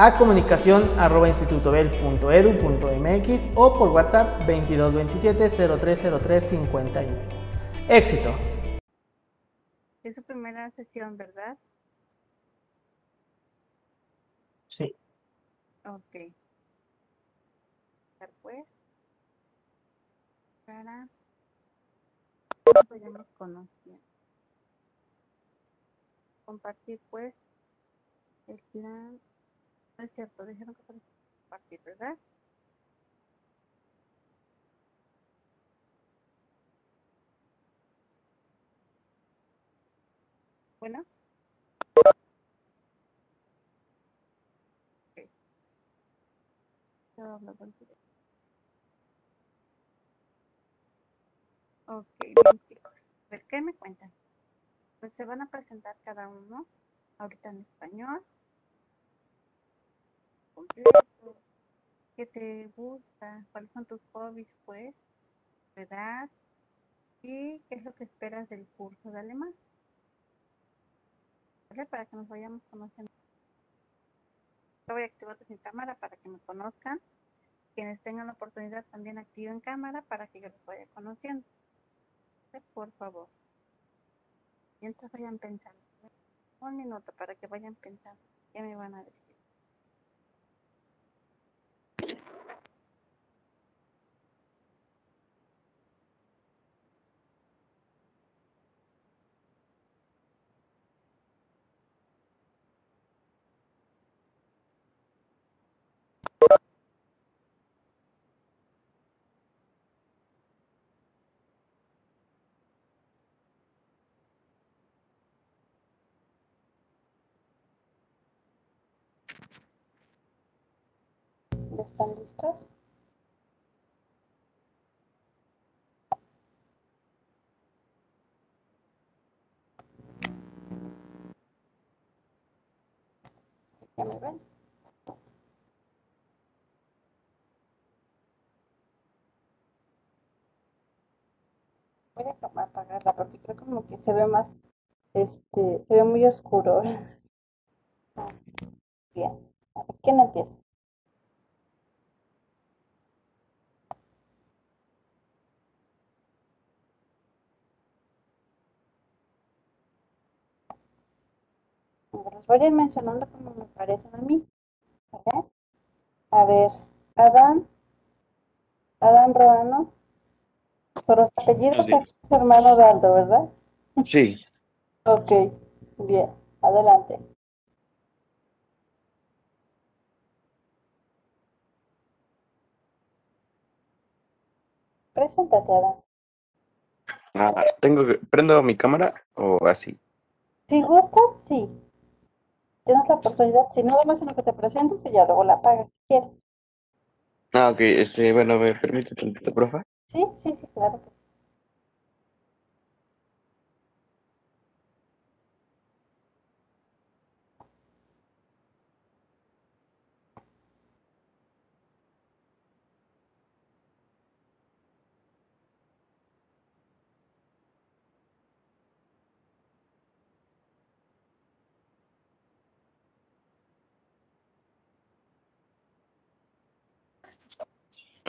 a comunicación arroba institutobel.edu.mx o por WhatsApp 2227 0303 51. Éxito. Es su primera sesión, ¿verdad? Sí. Ok. Pues, para vayamos conociendo. Compartir pues el plan es cierto, dijeron que para compartir, ¿verdad? Bueno. Okay. Ok. A ¿qué me cuentan? Pues se van a presentar cada uno, ahorita en español, completo, qué te gusta, cuáles son tus hobbies, pues, tu edad y qué es lo que esperas del curso de alemán. Para que nos vayamos conociendo. voy a activar sin cámara para que me conozcan. Quienes tengan la oportunidad también activen cámara para que yo los vaya conociendo. Por favor. Mientras vayan pensando. Un minuto para que vayan pensando. ¿Qué me van a decir? ¿Están listos? ¿Ya me ven? Voy a apagarla porque creo como que se ve más, este, se ve muy oscuro. Bien, a ver, ¿quién empieza? Los voy a ir mencionando como me parecen a mí. A ver, Adán, Adán Roano, por los apellidos es hermano de Aldo, ¿verdad? Sí. ok, bien, adelante. Preséntate, Adán. Ah, tengo que, ¿Prendo mi cámara o así? Si gustas, sí tienes la oportunidad, si no, más en lo que te presentes y ya luego la pagas si quieres. Ah, ok, este, bueno, ¿me permite tantito, profa? Sí, sí, sí, claro que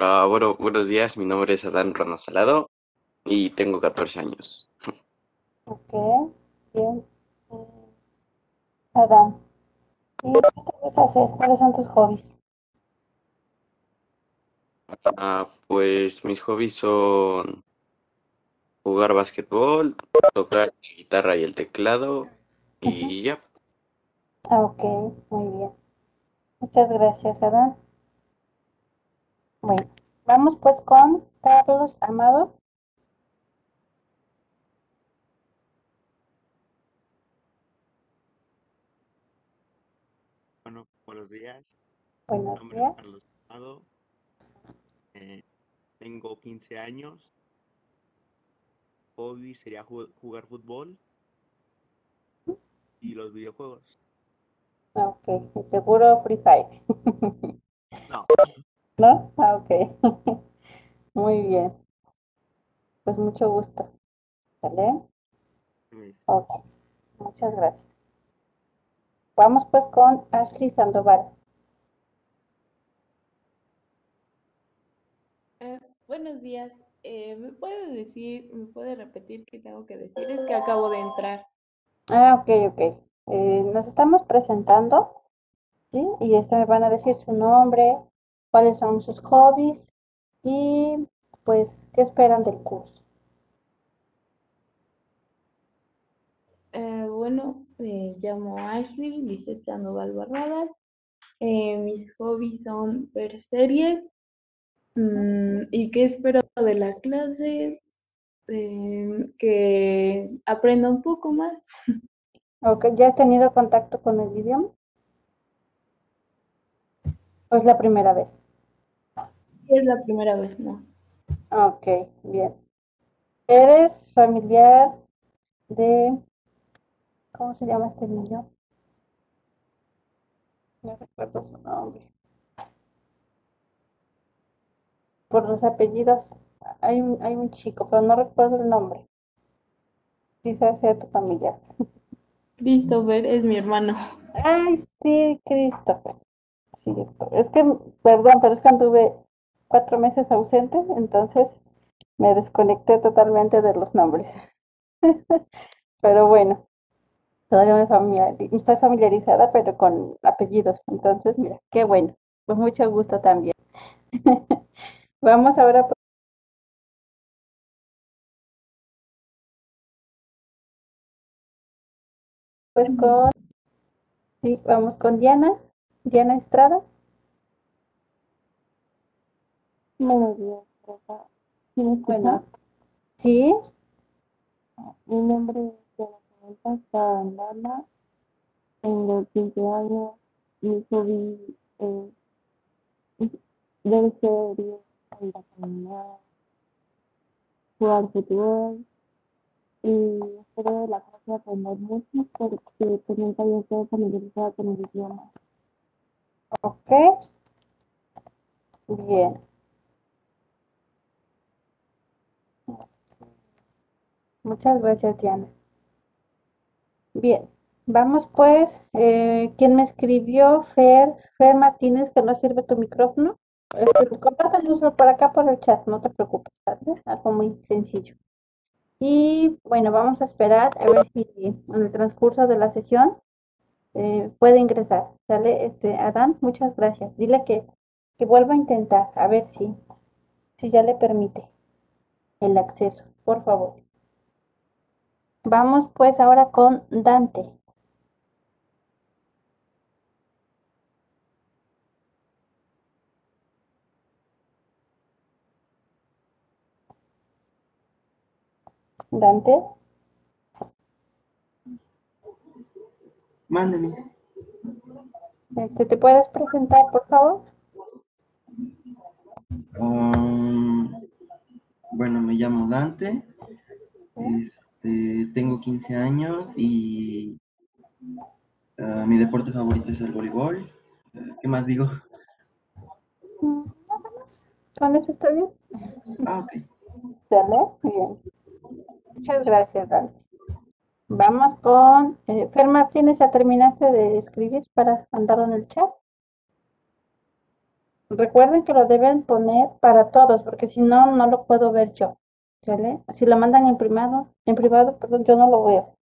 Ah, bueno, buenos días, mi nombre es Adán Rano Salado y tengo 14 años. Ok, bien. Eh, Adán, ¿y qué te gusta hacer? ¿Cuáles son tus hobbies? Ah, pues mis hobbies son jugar básquetbol, tocar la guitarra y el teclado y ya. Ah, ok, muy bien. Muchas gracias, Adán. Bueno, vamos pues con Carlos Amado. Bueno, buenos días. Buenos días. Carlos Amado. tengo 15 años. Hobby sería ju- jugar fútbol y los videojuegos. Ok, seguro Free Fire. No, ¿No? Ah, ok. Muy bien. Pues mucho gusto. ¿Sale? Ok. Muchas gracias. Vamos pues con Ashley Sandoval. Eh, buenos días. Eh, ¿me puede decir, me puede repetir qué tengo que decir? Es que acabo de entrar. Ah, ok, ok. Eh, nos estamos presentando, ¿sí? Y este me van a decir su nombre, cuáles son sus hobbies y pues qué esperan del curso. Eh, bueno, me llamo Ashley Lisette Sandoval Barradas. Eh, mis hobbies son ver series. Mm, ¿y qué espero de la clase? Eh, que aprenda un poco más. Ok, ¿ya has tenido contacto con el idioma? ¿O es la primera vez? Es la primera vez, ¿no? Ok, bien. ¿Eres familiar de... ¿Cómo se llama este niño? No recuerdo su nombre. Por los apellidos, hay un, hay un chico, pero no recuerdo el nombre. Quizás sea tu familiar. Christopher es mi hermano. Ay, sí, Christopher. Sí, es que, perdón, pero es que anduve cuatro meses ausente, entonces me desconecté totalmente de los nombres. Pero bueno, todavía me familiari- estoy familiarizada, pero con apellidos. Entonces, mira, qué bueno. Pues mucho gusto también. Vamos ahora pues, pues con, sí, vamos con Diana, Diana Estrada. Bueno, sí, Mi nombre es Diana Sabandana. Tengo 15 años. Mi hobby es ver series, salir a caminar, jugar fútbol. Y espero de la clase aprender mucho porque pues nunca había estado familiarizada con el idioma. ok, bien. Muchas gracias, Diana. Bien, vamos pues. Eh, ¿quién me escribió? Fer, Fer Martínez, que no sirve tu micrófono. Este, por acá por el chat, no te preocupes, ¿vale? Algo muy sencillo. Y bueno, vamos a esperar a ver si en el transcurso de la sesión eh, puede ingresar. ¿Sale? Este, Adán, muchas gracias. Dile que, que vuelva a intentar, a ver si, si ya le permite el acceso, por favor. Vamos pues ahora con Dante. Dante, Mándeme. este, ¿te puedes presentar, por favor? Um, bueno, me llamo Dante. Este, tengo 15 años y ah, mi deporte favorito es el voleibol. Eh, ¿Qué más digo? Nada más. ¿Con eso está bien? Ah, ok. ¿Sale? Bien. Muchas gracias, Dante. Vamos con eh, Fer Martínez, ¿ya terminaste de escribir para mandarlo en el chat? Recuerden que lo deben poner para todos, porque si no, no lo puedo ver yo. ¿Sale? Si lo mandan en privado, en privado, perdón, yo no lo veo.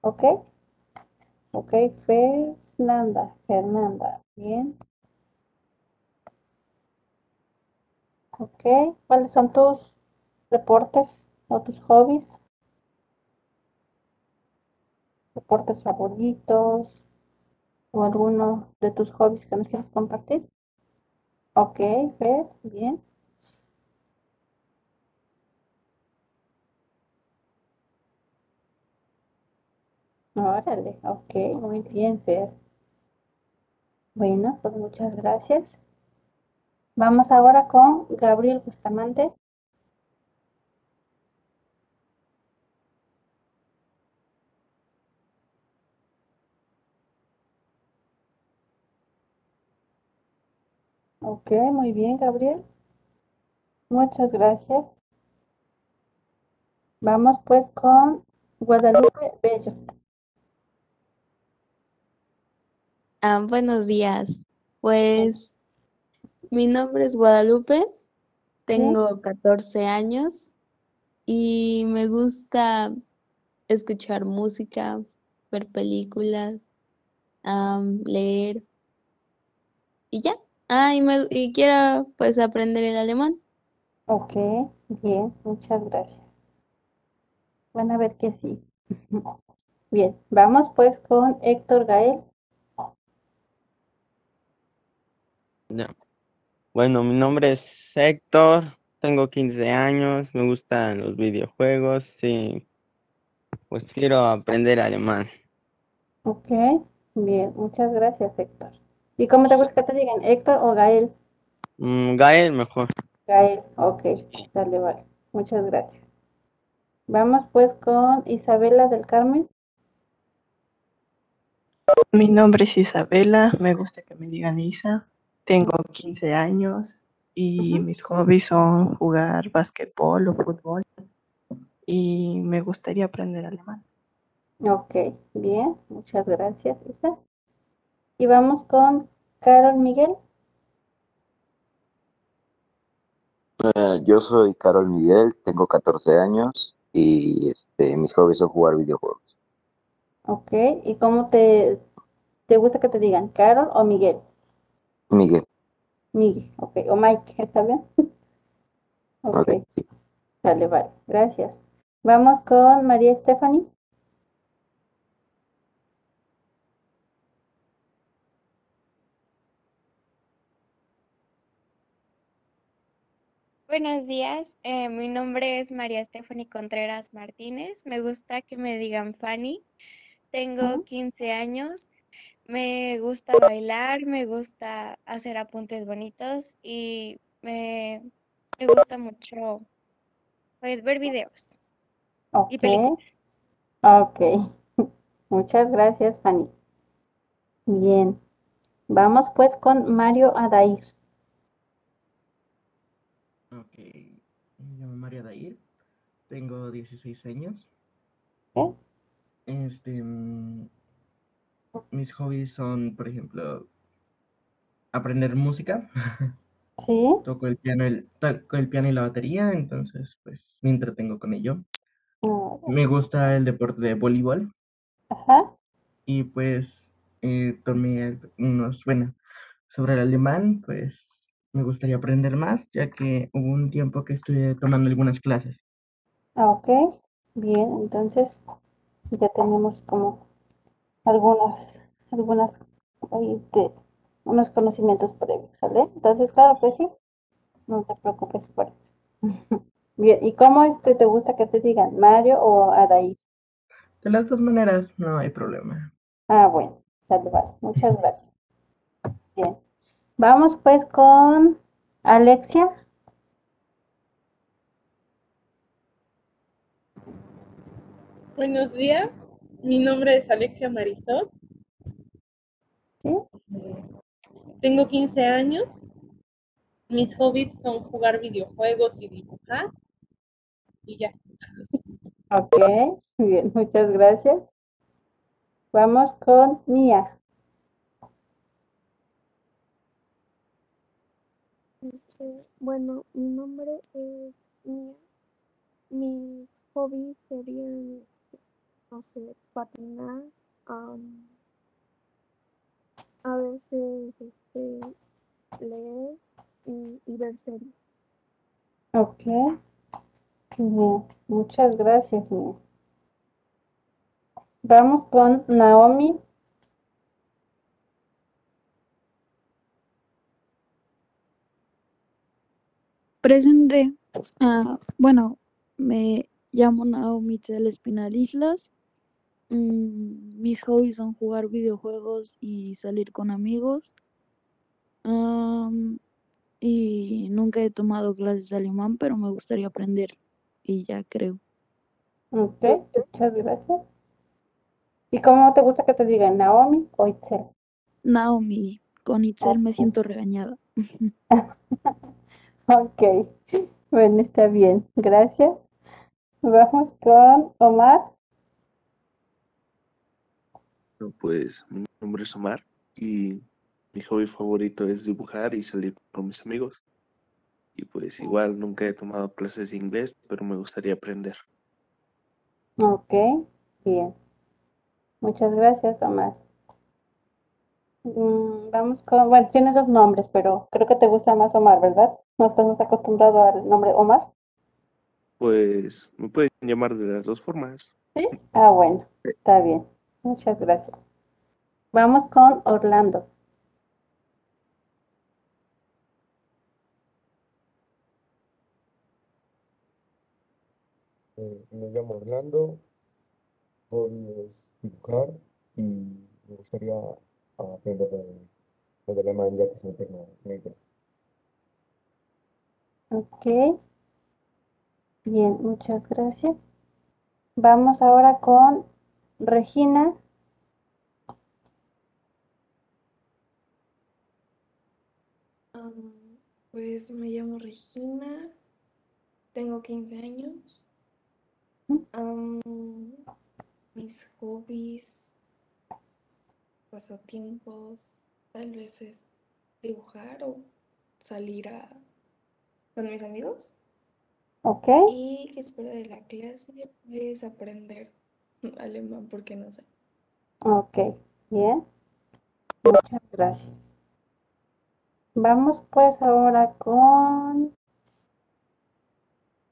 ¿Ok? Ok, Fernanda, Fernanda, bien. Ok, ¿cuáles son tus reportes o tus hobbies? ¿Reportes favoritos? ¿O alguno de tus hobbies que nos quieras compartir? Ok, Fer, bien. Órale, ok, muy bien, Fer. Bueno, pues muchas gracias. Vamos ahora con Gabriel Bustamante. Ok, muy bien, Gabriel. Muchas gracias. Vamos pues con Guadalupe Bello. Ah, buenos días. Pues mi nombre es Guadalupe, tengo 14 años y me gusta escuchar música, ver películas, leer y ya. Ah, y, me, y quiero pues aprender el alemán. Ok, bien, muchas gracias. Van a ver que sí. Bien, vamos pues con Héctor Gael. Ya. Bueno, mi nombre es Héctor, tengo 15 años, me gustan los videojuegos y pues quiero aprender alemán. Ok, bien, muchas gracias, Héctor. ¿Y cómo te gusta que te digan, Héctor o Gael? Mm, Gael mejor. Gael, ok, dale, vale. Muchas gracias. Vamos pues con Isabela del Carmen. Mi nombre es Isabela, me gusta que me digan Isa. Tengo 15 años y mis hobbies son jugar basquetbol o fútbol y me gustaría aprender alemán. Ok, bien, muchas gracias, Isa. Y vamos con Carol Miguel. Eh, yo soy Carol Miguel, tengo 14 años y este, mis hobbies son jugar videojuegos. Ok, ¿y cómo te, te gusta que te digan, Carol o Miguel? Miguel, Miguel, ok, o Mike, ¿está bien? Ok, ok, sí. dale, vale, gracias. Vamos con María Stephanie. Buenos días, eh, mi nombre es María Stephanie Contreras Martínez. Me gusta que me digan Fanny. Tengo Ujú. 15 años. Me gusta bailar, me gusta hacer apuntes bonitos y me, me gusta mucho pues ver videos y Ok, películas. ok. Muchas gracias, Fanny. Bien, vamos pues con Mario Adair. Ok, me llamo Mario Dair, tengo 16 años. ¿Eh? Este, mm, mis hobbies son, por ejemplo, aprender música. ¿Sí? Toco el piano, el, toco el piano y la batería, entonces pues me entretengo con ello. Ah, Me gusta el deporte de voleibol Ajá, y pues eh, tomé unos, bueno, sobre el alemán, pues me gustaría aprender más, ya que hubo un tiempo que estuve tomando algunas clases. ah, ok. Bien, entonces ya tenemos como algunas, algunas, ahí de- unos conocimientos previos, ¿sale? Entonces, claro que sí, no te preocupes por eso. Bien, ¿y cómo este te gusta que te digan, Mario o Adair? De las dos maneras, no hay problema. Ah, bueno, sale, vale, muchas gracias. Bien, vamos pues con Alexia. Buenos días, mi nombre es Alexia Marisol. ¿Sí? Tengo 15 años. Mis hobbies son jugar videojuegos y dibujar. Y ya. Ok, bien, muchas gracias. Vamos con Mía. Este, bueno, mi nombre es Mía. Mis hobbies serían, no sé, patinar, am, a veces este, leer y, y ver series. Ok, bien, muchas gracias, Mía. Vamos con Naomi. Presente. Ah, bueno, me llamo Naomi Tel Espinal Islas. Mm, mis hobbies son jugar videojuegos y salir con amigos. Am, y nunca he tomado clases de alemán, pero me gustaría aprender y ya creo. Ok, muchas gracias. ¿Y cómo te gusta que te digan, Naomi o Itzel? Naomi, con Itzel me siento regañada. Ok, bueno, está bien, gracias. Vamos con Omar. No, pues mi nombre es Omar y mi hobby favorito es dibujar y salir con mis amigos. Y pues igual nunca he tomado clases de inglés, pero me gustaría aprender. Ok, bien. Muchas gracias, Omar. Mm, vamos con, bueno, tienes dos nombres, pero creo que te gusta más Omar, ¿verdad? ¿No estás más acostumbrado al nombre Omar? Pues me pueden llamar de las dos formas. Sí. Ah, bueno, está bien. Muchas gracias. Vamos con Orlando. Eh, me llamo Orlando, voy es dibujar y me gustaría aprender de, de alemán ya que se me. Ok, bien, muchas gracias. Vamos ahora con Regina. Am, pues me llamo Regina, tengo 15 años. Mis hobbies, pasatiempos, tal vez es dibujar o salir a, con mis amigos. Ok, Y que espero de la clase, pues aprender alemán, porque no sé. ok, bien. Muchas gracias. Vamos pues ahora con...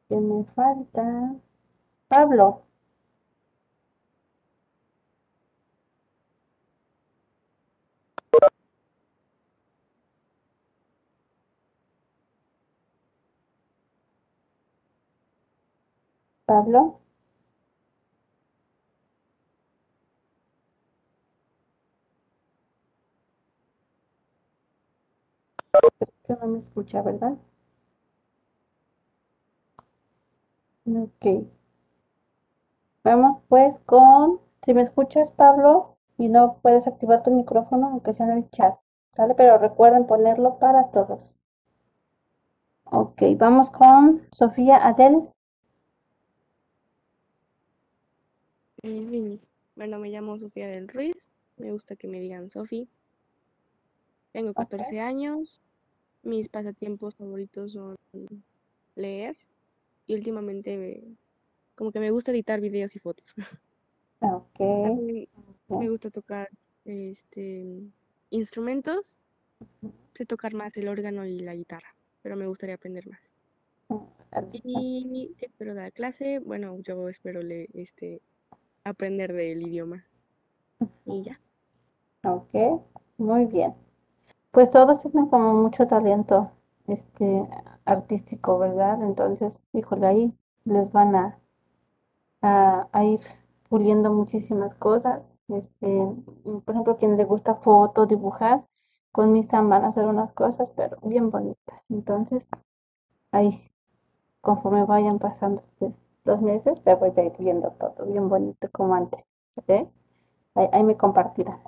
¿Qué me falta? Pablo. Pablo. No me escucha, ¿verdad? Ok. Vamos pues con, si me escuchas, Pablo, y no puedes activar tu micrófono, aunque sea en el chat, ¿sale? Pero recuerden ponerlo para todos. Ok, vamos con Sofía Adel. Eh, Bueno, me llamo Sofía del Ruiz, me gusta que me digan Sofi. Tengo 14 años, mis pasatiempos favoritos son leer y últimamente me- como que me gusta editar videos y fotos. Ok. También me gusta tocar este instrumentos, sé tocar más el órgano y la guitarra, pero me gustaría aprender más. ¿Y qué espero la clase? Bueno, yo espero le, este, aprender del idioma. Y ya. Ok, muy bien. Pues todos tienen como mucho talento este artístico, ¿verdad? Entonces, híjole, ahí les van a, a, a ir puliendo muchísimas cosas. Este, por ejemplo, quien le gusta foto, dibujar, con mi Sam van a hacer unas cosas, pero bien bonitas. Entonces, ahí, conforme vayan pasando este- meses, te voy a ir viendo todo bien bonito como antes. ¿ok? Ahí, ahí me compartirán.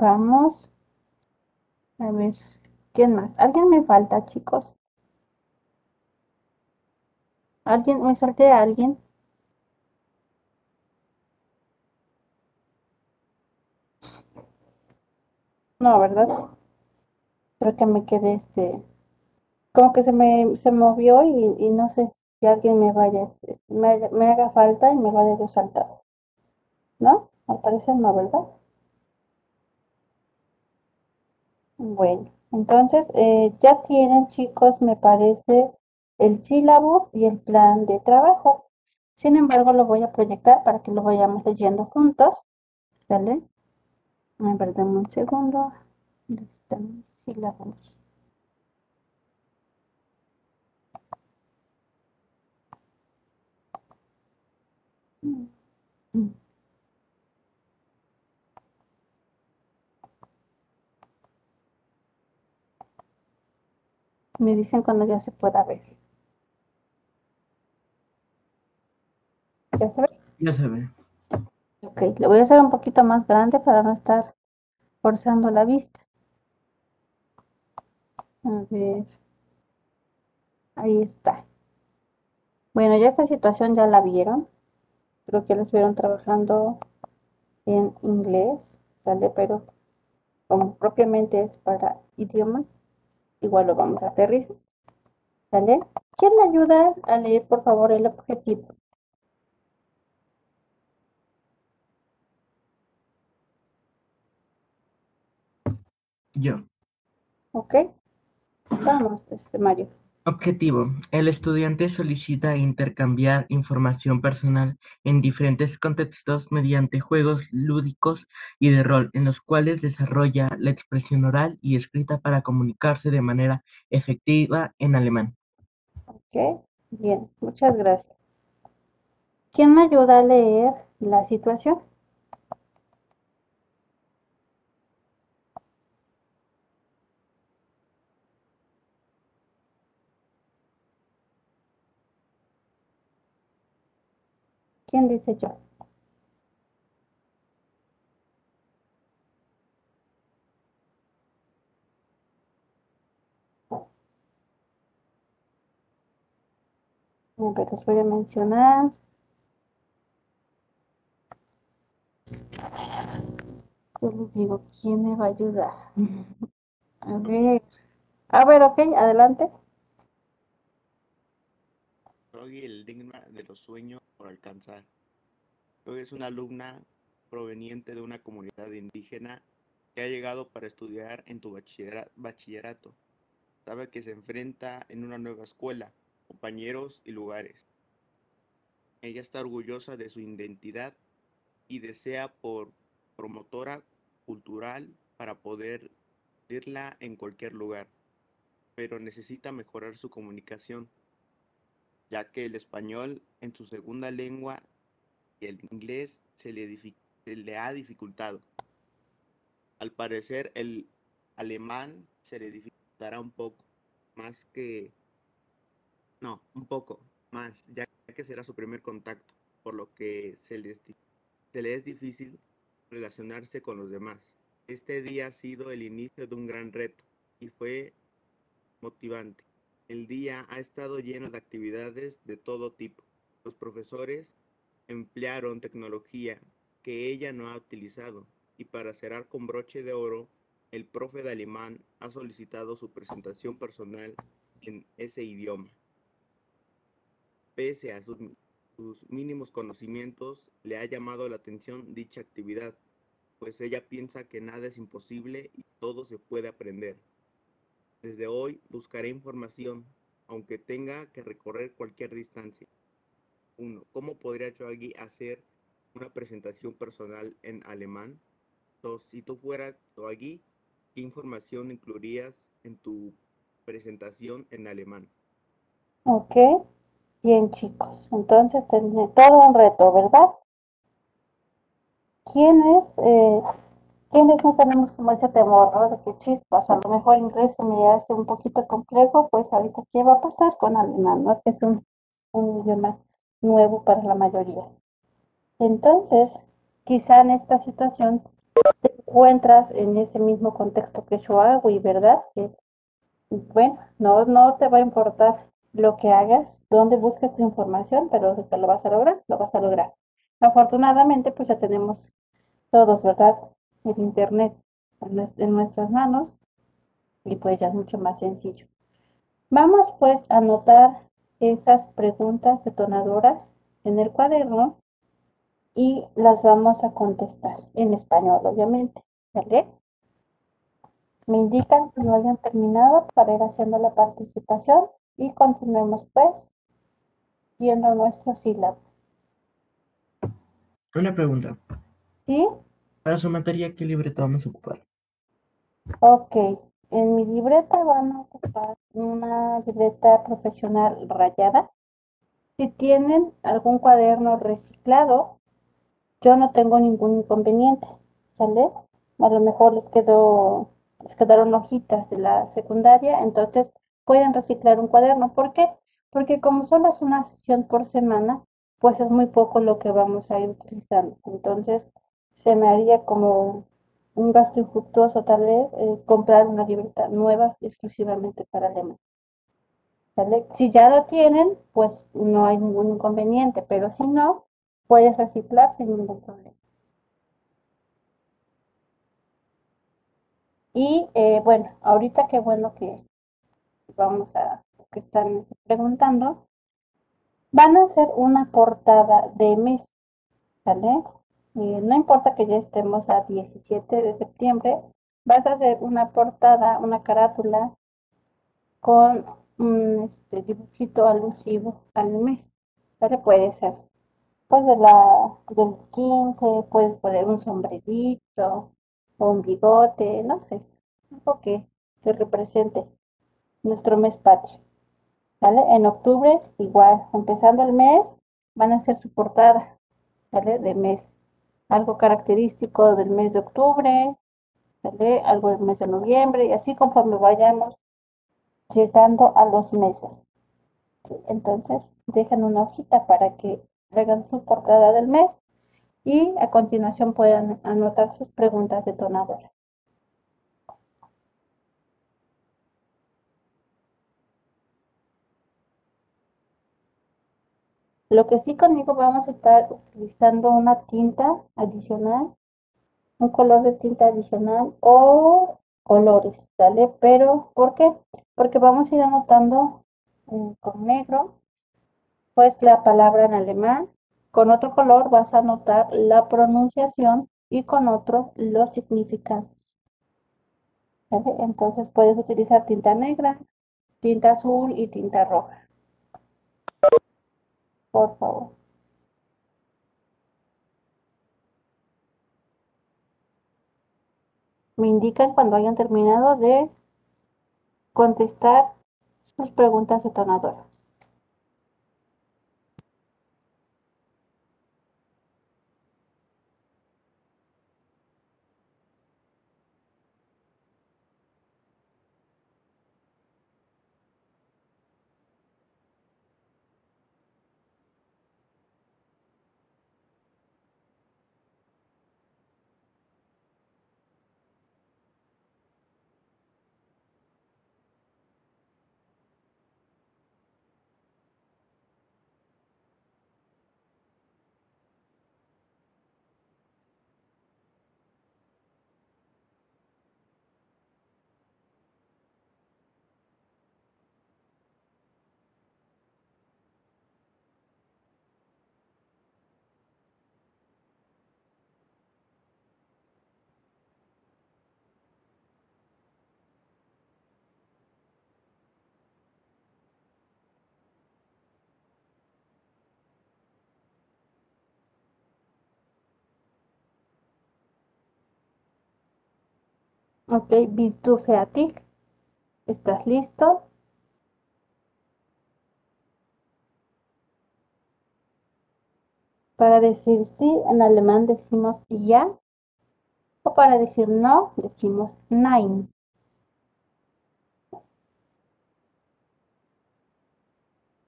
Vamos. A ver, ¿quién más? ¿Alguien me falta, chicos? ¿Alguien? ¿Me salté a alguien? No, ¿verdad? Creo que me quedé este, como que se me se movió y, y no sé si alguien me vaya, me, me haga falta y me vaya yo saltado. ¿No? Al parecer no, ¿verdad? Bueno, entonces eh, ya tienen, chicos, me parece, el sílabo y el plan de trabajo. Sin embargo, lo voy a proyectar para que lo vayamos leyendo juntos. ¿Sale? Dame un segundo. ¿Dónde sílabos? Mm, Me dicen cuando ya se pueda ver. ¿Ya se ve? Ya se ve. Ok, le voy a hacer un poquito más grande para no estar forzando la vista. A ver. Ahí está. Bueno, ya esta situación ya la vieron. Creo que la estuvieron trabajando en inglés, ¿sale? Pero como propiamente es para idiomas, igual lo vamos a aterrizar. ¿Sale? ¿Quién me ayuda a leer, por favor, el objetivo? Yo. ¿Ok? Vamos, este Mario. Objetivo. El estudiante solicita intercambiar información personal en diferentes contextos mediante juegos lúdicos y de rol, en los cuales desarrolla la expresión oral y escrita para comunicarse de manera efectiva en alemán. Ok, bien, muchas gracias. ¿Quién me ayuda a leer la situación? ¿Quién dice yo? Ver, les voy a mencionar. Yo les digo, ¿quién me va a ayudar? A ver. A ver, ok, adelante. Froggy, el enigma de los sueños por alcanzar. Froggy es una alumna proveniente de una comunidad indígena que ha llegado para estudiar en tu bachillera- bachillerato. Sabe que se enfrenta en una nueva escuela, compañeros y lugares. Ella está orgullosa de su identidad y desea por promotora cultural para poder irla en cualquier lugar, pero necesita mejorar su comunicación, ya que el español en su segunda lengua y el inglés se le, ha dificultado. Al parecer el alemán se le dificultará un poco, más que... No, un poco más, ya que será su primer contacto, por lo que se le es difícil relacionarse con los demás. Este día ha sido el inicio de un gran reto y fue motivante. El día ha estado lleno de actividades de todo tipo. Los profesores emplearon tecnología que ella no ha utilizado y para cerrar con broche de oro, el profe de alemán ha solicitado su presentación personal en ese idioma. Pese a sus, sus mínimos conocimientos, le ha llamado la atención dicha actividad, pues ella piensa que nada es imposible y todo se puede aprender. Desde hoy buscaré información, aunque tenga que recorrer cualquier distancia. 1. ¿Cómo podría aquí hacer una presentación personal en alemán? 2. Si tú fueras aquí, ¿qué información incluirías en tu presentación en alemán? Ok, bien chicos. Entonces tiene todo un reto, ¿verdad? ¿Quiénes, eh, quiénes no tenemos como ese temor. De que chispas, a lo mejor inglés me hace un poquito complejo, pues ahorita qué va a pasar con alemán, ¿no? Que es un, idioma nuevo para la mayoría. Entonces, quizá en esta situación te encuentras en ese mismo contexto que yo hago, y verdad que bueno, no, no te va a importar lo que hagas, dónde busques tu información, pero te lo vas a lograr, lo vas a lograr. Afortunadamente, pues ya tenemos todos, ¿verdad? El internet en nues- en nuestras manos y pues ya es mucho más sencillo. Vamos pues a anotar esas preguntas detonadoras en el cuaderno y las vamos a contestar en español, obviamente, ¿vale? Me indican que no hayan terminado para ir haciendo la participación y continuemos pues viendo nuestro sílabo. Una pregunta. ¿Sí? Para su materia, ¿qué libreta vamos a ocupar? Ok, en mi libreta van a ocupar una libreta profesional rayada. Si tienen algún cuaderno reciclado, yo no tengo ningún inconveniente, ¿sale? A lo mejor les quedó, les quedaron hojitas de la secundaria, entonces pueden reciclar un cuaderno. ¿Por qué? Porque como solo es una sesión por semana, pues es muy poco lo que vamos a ir utilizando. Entonces, se me haría como un gasto infructuoso tal vez eh, comprar una libreta nueva exclusivamente para alemán. ¿Sale? Si ya lo tienen, pues no hay ningún inconveniente, pero si no, puedes reciclar sin ningún problema. Y eh, bueno, ahorita qué bueno que vamos a que están preguntando, van a hacer una portada de mes, ¿vale? Eh, no importa que ya estemos a 17 de septiembre, vas a hacer una portada, una carátula con un este, dibujito alusivo al mes. ¿Vale? Puede ser pues de la, del 15, puedes poner un sombrerito o un bigote, no sé, algo que, represente nuestro mes patrio. En octubre, igual, empezando el mes, van a hacer su portada, ¿vale? De mes. Algo característico del mes de octubre. Algo del mes de noviembre, y así conforme vayamos llegando a los meses. Entonces, dejan una hojita para que hagan su portada del mes y a continuación puedan anotar sus preguntas detonadoras. Lo que sí conmigo vamos a estar utilizando una tinta adicional, un color de tinta adicional o colores, ¿sale? Pero, ¿por qué? Porque vamos a ir anotando eh, con negro, pues la palabra en alemán. Con otro color vas a anotar la pronunciación y con otro los significados. Entonces puedes utilizar tinta negra, tinta azul y tinta roja por favor. Me indican cuando hayan terminado de contestar sus preguntas detonadoras. Ok, fertig? ¿Estás listo? Para decir sí, en alemán decimos ja. O para decir no, decimos nein.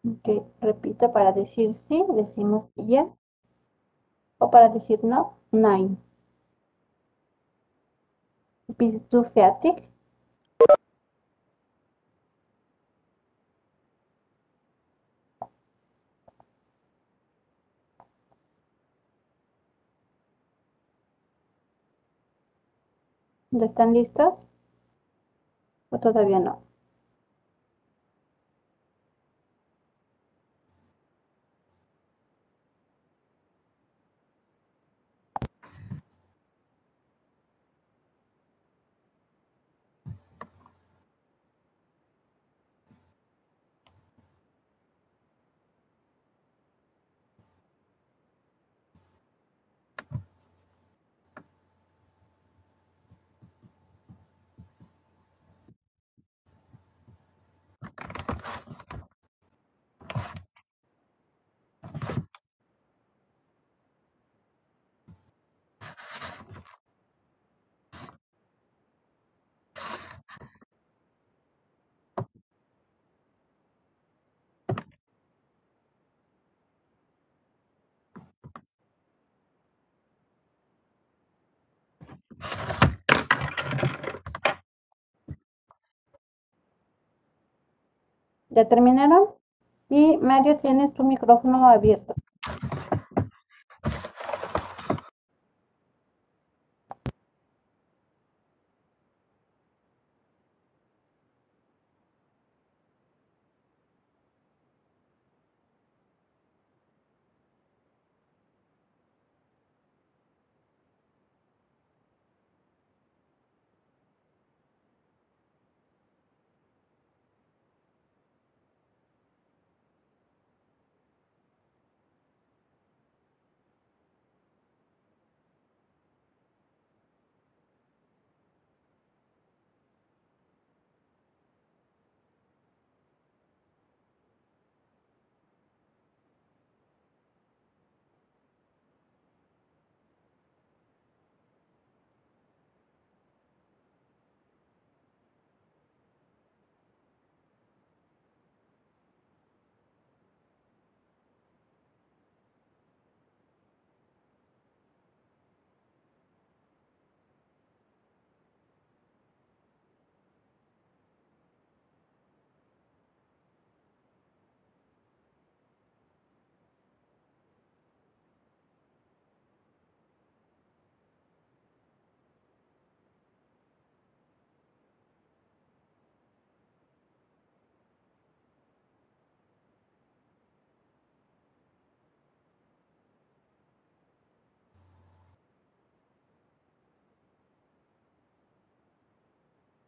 Ok, repito, para decir sí, decimos ja. O para decir no, nein. Bist du fertig? ¿Ya están listos? ¿O todavía no? ¿Ya terminaron? Y Mario, tienes tu micrófono abierto.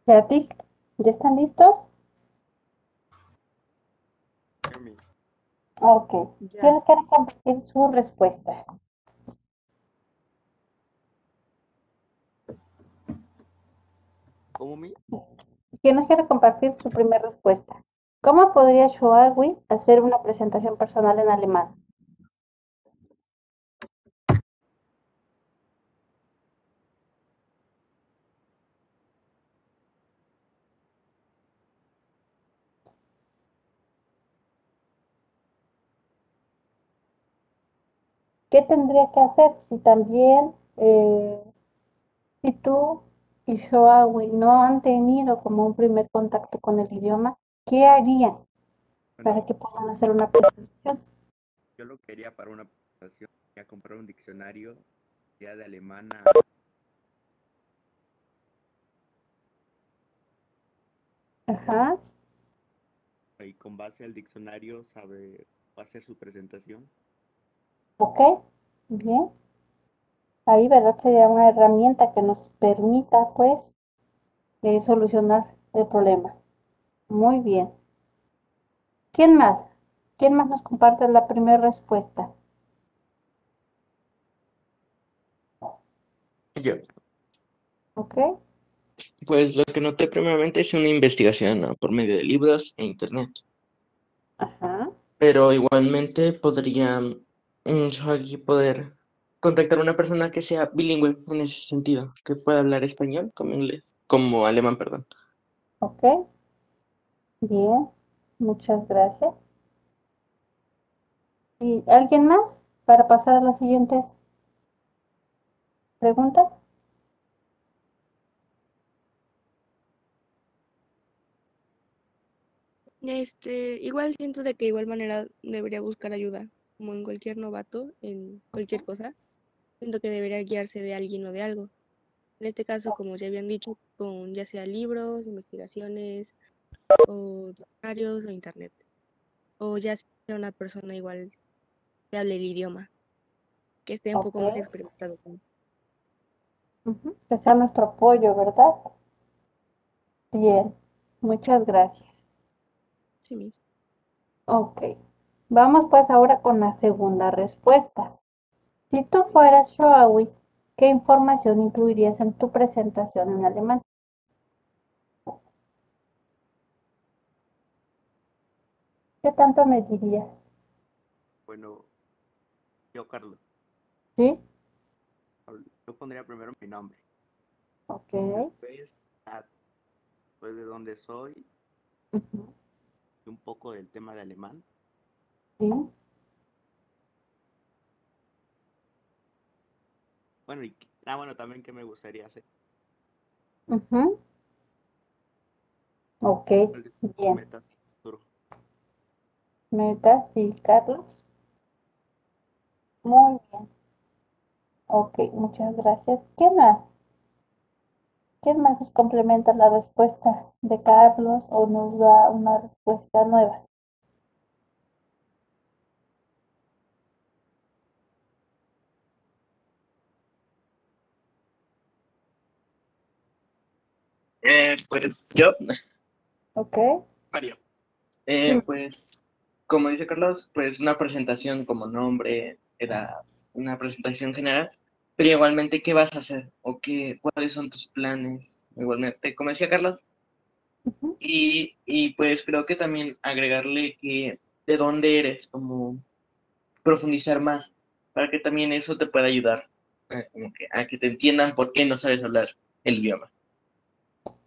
Beatriz, ¿ya están listos? Ok. Tienes que compartir su respuesta. ¿Cómo mi? Tienes que compartir su primera respuesta. ¿Cómo podría Shoagui hacer una presentación personal en alemán? ¿Qué tendría que hacer si también, eh, si tú y Shoawi no han tenido como un primer contacto con el idioma, ¿qué harían para que puedan hacer una presentación? Yo lo quería para una presentación, quería comprar un diccionario ya de alemán a Ajá, y con base al diccionario saber hacer su presentación. Ok, bien. Ahí, ¿verdad? Sería una herramienta que nos permita, pues, eh, solucionar el problema. Muy bien. ¿Quién más? ¿Quién más nos comparte la primera respuesta? Yo, ¿Ok? pues lo que noté primeramente es una investigación, ¿no? por medio de libros e internet. Ajá. Pero igualmente podría Shoagi poder contactar a una persona que sea bilingüe en ese sentido, que pueda hablar español como inglés, como alemán, perdón. Ok. Bien. Muchas gracias. ¿Y alguien más para pasar a la siguiente pregunta? Este, igual siento de que igual manera debería buscar ayuda, como en cualquier novato, en cualquier cosa. Siento que debería guiarse de alguien o de algo. En este caso, como ya habían dicho, con ya sea libros, investigaciones, o diccionarios o internet. O ya sea una persona igual que hable el idioma, que esté un poco más experimentado. con- Ujú, Que sea nuestro apoyo, ¿verdad? Bien. Muchas gracias. Sí, mis. Ok. Vamos pues ahora con la segunda respuesta. Si tú fueras Shoawi, ¿qué información incluirías en tu presentación en alemán? ¿Qué tanto me dirías? Bueno, yo, Carlos, ¿Sí? yo pondría primero mi nombre. Ok. Después, después de dónde soy y un poco del tema de alemán. Bueno, y ah, bueno, también que me gustaría hacer. Ok, ¿Cuáles son tus bien. metas a futuro? Meta, sí, Carlos. Muy bien. Ok, muchas gracias. ¿Quién más? ¿Quién más nos complementa la respuesta de Carlos o nos da una respuesta nueva? Eh, pues yo, Ok. Mario. Eh, pues, como dice Carlos, pues una presentación como nombre era una presentación general, pero igualmente, ¿qué vas a hacer? ¿O qué, cuáles son tus planes? Igualmente, como decía Carlos. Y, y pues creo que también agregarle que de dónde eres, como profundizar más, para que también eso te pueda ayudar eh, como que a que te entiendan por qué no sabes hablar el idioma.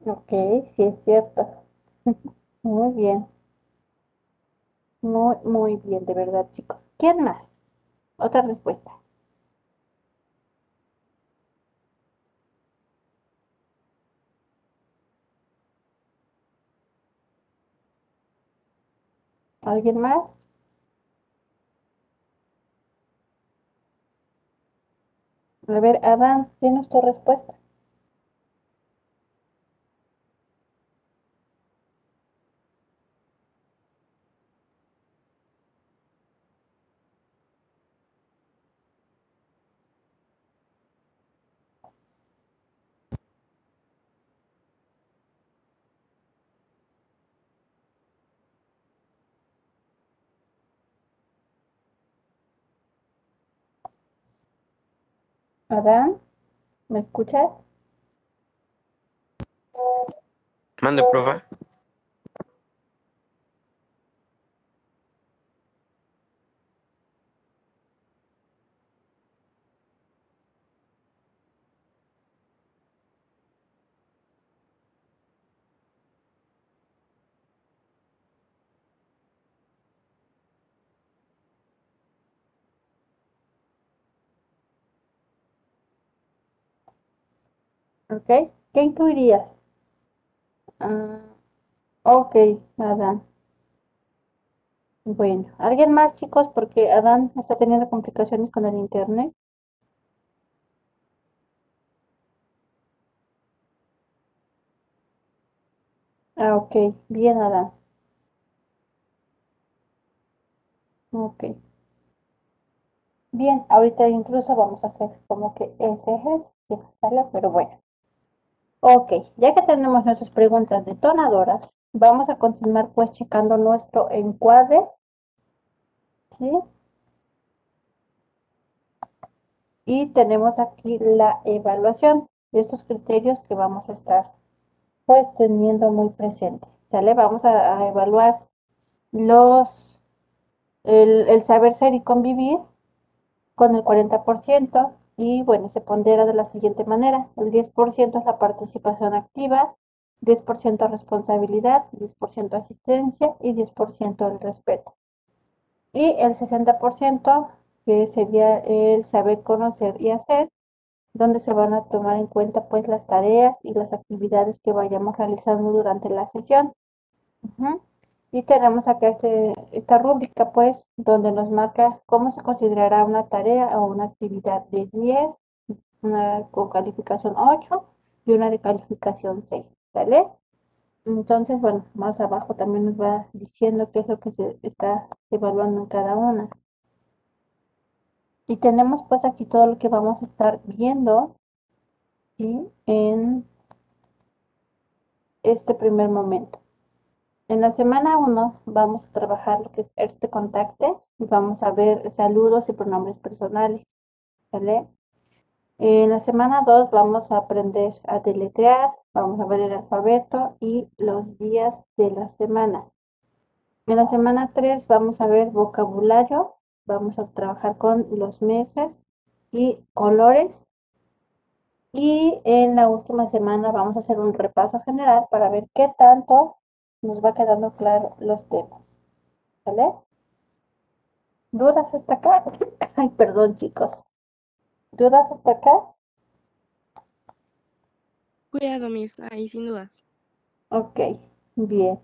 Ok, sí es cierto. Muy bien. Muy, muy bien, de verdad, chicos. ¿Quién más? Otra respuesta. ¿Alguien más? A ver, Adán, ¿tienes tu respuesta? Adán, ¿me escuchas? Mande, profe. ¿Ok? ¿Qué incluirías? Ah, ok, Adán. Bueno, ¿alguien más, chicos? Porque Adán está teniendo complicaciones con el internet. Ah, ok, bien, Adán. Ok. Bien, ahorita incluso vamos a hacer como que ese ejercicio. Pero bueno. Ok, ya que tenemos nuestras preguntas detonadoras, vamos a continuar pues checando nuestro encuadre. ¿Sí? Y tenemos aquí la evaluación de estos criterios que vamos a estar pues teniendo muy presente. ¿Sale? Vamos a, evaluar los, el, el saber ser y convivir con el 40% y bueno, se pondera de la siguiente manera. El 10% es la participación activa, 10% responsabilidad, 10% asistencia y 10% el respeto. Y el 60% que sería el saber conocer y hacer, donde se van a tomar en cuenta pues las tareas y las actividades que vayamos realizando durante la sesión. Ujú. Y tenemos acá este, esta rúbrica, pues, donde nos marca cómo se considerará una tarea o una actividad de 10, una con calificación 8 y una de calificación 6, ¿vale? Entonces, bueno, más abajo también nos va diciendo qué es lo que se está evaluando en cada una. Y tenemos pues aquí todo lo que vamos a estar viendo en este primer momento. En la semana 1 vamos a trabajar lo que es este contacte y vamos a ver saludos y pronombres personales. En la semana 2 vamos a aprender a deletrear, vamos a ver el alfabeto y los días de la semana. En la semana 3 vamos a ver vocabulario, vamos a trabajar con los meses y colores. Y en la última semana vamos a hacer un repaso general para ver qué tanto nos va quedando claro los temas. ¿Vale? ¿Dudas hasta acá? Ay, perdón, chicos. ¿Dudas hasta acá? Cuidado, mis, ahí sin dudas. Ok, bien.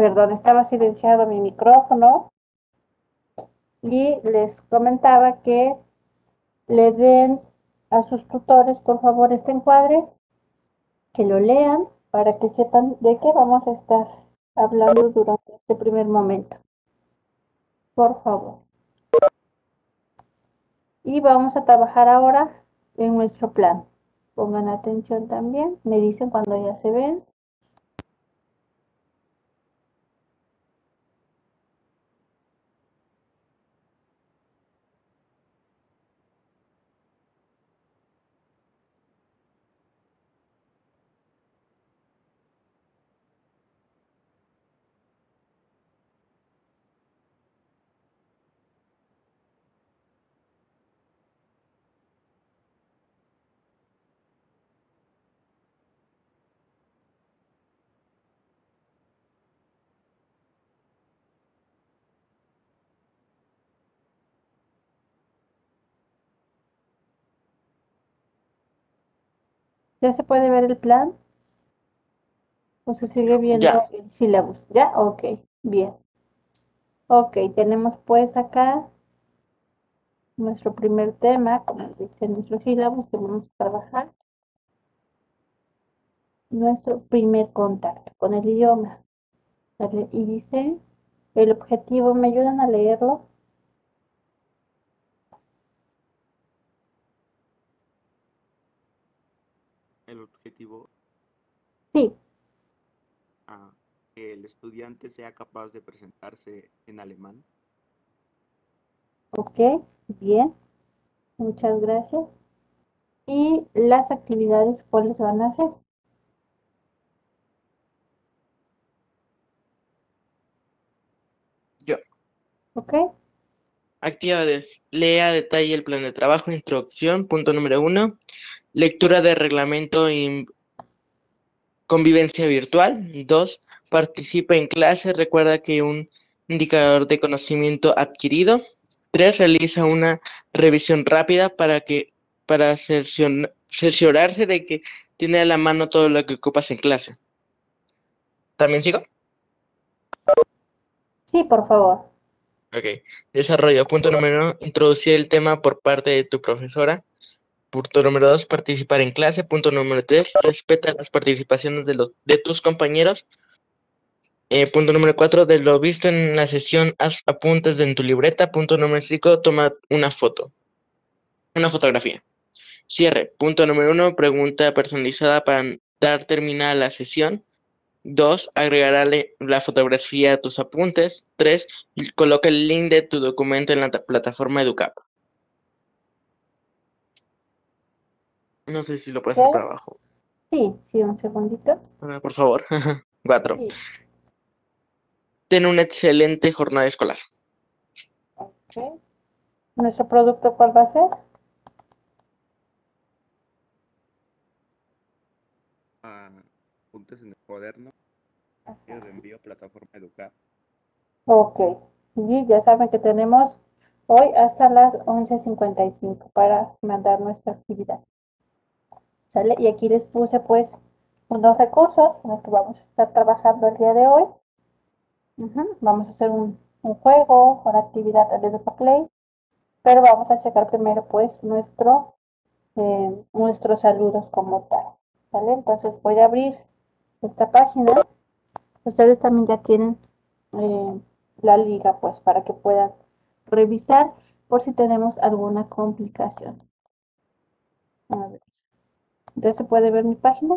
Perdón, estaba silenciado mi micrófono y les comentaba que le den a sus tutores, por favor, este encuadre, que lo lean para que sepan de qué vamos a estar hablando durante este primer momento. Por favor. Y vamos a trabajar ahora en nuestro plan. Pongan atención también, me dicen cuando ya se ven. ¿Ya se puede ver el plan? ¿O se sigue viendo Ya. el sílabus? ¿Ya? Ok, bien. Ok, tenemos pues acá nuestro primer tema, como dice nuestro sílabus, que vamos a trabajar. Nuestro primer contacto con el idioma. ¿Vale? Y dice, el objetivo, ¿me ayudan a leerlo? El objetivo Sí, que el estudiante sea capaz de presentarse en alemán. ok, bien. Muchas gracias. ¿Y las actividades cuáles van a hacer? Yo. ¿Ok? Actividades. Lea a detalle el plan de trabajo. Introducción. Punto número uno. Lectura de reglamento y convivencia virtual. Dos. Participa en clase. Recuerda que un indicador de conocimiento adquirido. Tres. Realiza una revisión rápida para que para cerciorarse de que tiene a la mano todo lo que ocupas en clase. ¿También sigo? Sí, por favor. Ok. Desarrollo. Punto número uno, introducir el tema por parte de tu profesora. Punto número dos, participar en clase. Punto número tres, respeta las participaciones de, los, de tus compañeros. Eh, punto número cuatro, de lo visto en la sesión, haz apuntes en tu libreta. Punto número cinco, toma una foto. Una fotografía. Cierre. Punto número uno, pregunta personalizada para dar terminada la sesión. Dos, agregarle la fotografía a tus apuntes. Tres, coloca el link de tu documento en la ta- plataforma EduCap. No sé si lo puedes hacer para abajo. Sí, sí, un segundito. Ah, Por favor. Cuatro. Sí. Ten una excelente jornada escolar. Ok. ¿Nuestro producto cuál va a ser? Ah, cuaderno. Envío plataforma Educar. Ok. Y ya saben que tenemos hoy hasta las 11.55 para mandar nuestra actividad. ¿Sale? Y aquí les puse pues unos recursos en los que vamos a estar trabajando el día de hoy. Vamos a hacer un, un juego, una actividad de Play, pero vamos a checar primero pues nuestro, eh, nuestros saludos como tal. ¿Sale? Entonces voy a abrir esta página. Ustedes también ya tienen eh, la liga pues para que puedan revisar por si tenemos alguna complicación. A ver. ¿Ya se puede ver mi página?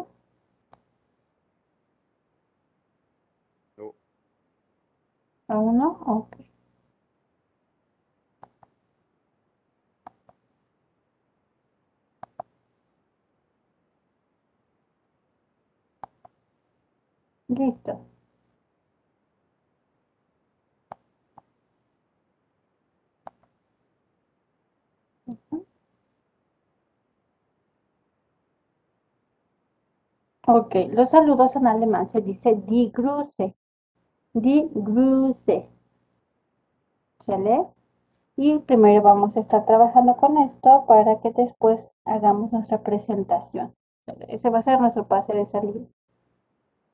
No. ¿Aún no? Ok. Listo. Ok, los saludos en alemán se dice die Grüße. Die Grüße. ¿Sale? Y primero vamos a estar trabajando con esto para que después hagamos nuestra presentación. Ese va a ser nuestro pase de salida.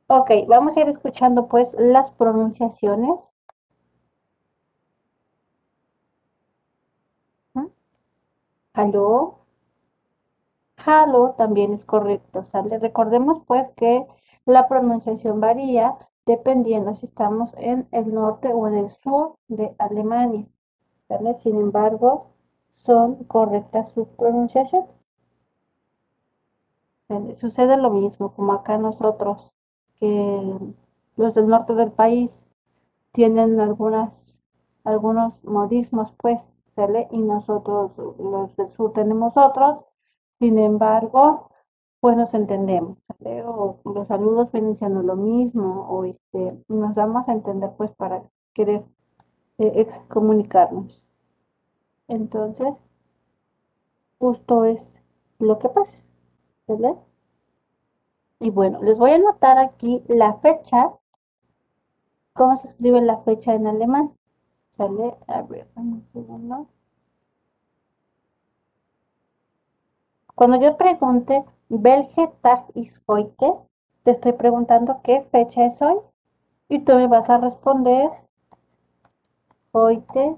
Ok, vamos a ir escuchando pues las pronunciaciones. ¿Mm? Aló. Halo también es correcto, ¿sale? Recordemos pues que la pronunciación varía dependiendo si estamos en el norte o en el sur de Alemania, ¿sale? Sin embargo, son correctas sus pronunciaciones. Sucede lo mismo como acá nosotros, que los del norte del país tienen algunas, algunos modismos, pues. Y nosotros, los del sur, tenemos otros. Sin embargo, pues nos entendemos. O los saludos vienen siendo lo mismo, o este, nos damos a entender, pues, para querer eh, ex- comunicarnos. Entonces, justo es lo que pasa, ¿sale? Y bueno, les voy a anotar aquí la fecha. ¿Cómo se escribe la fecha en alemán? ¿Sale? A ver, un segundo. Cuando yo pregunte, welche Tag ist heute? Te estoy preguntando qué fecha es hoy. Y tú me vas a responder, heute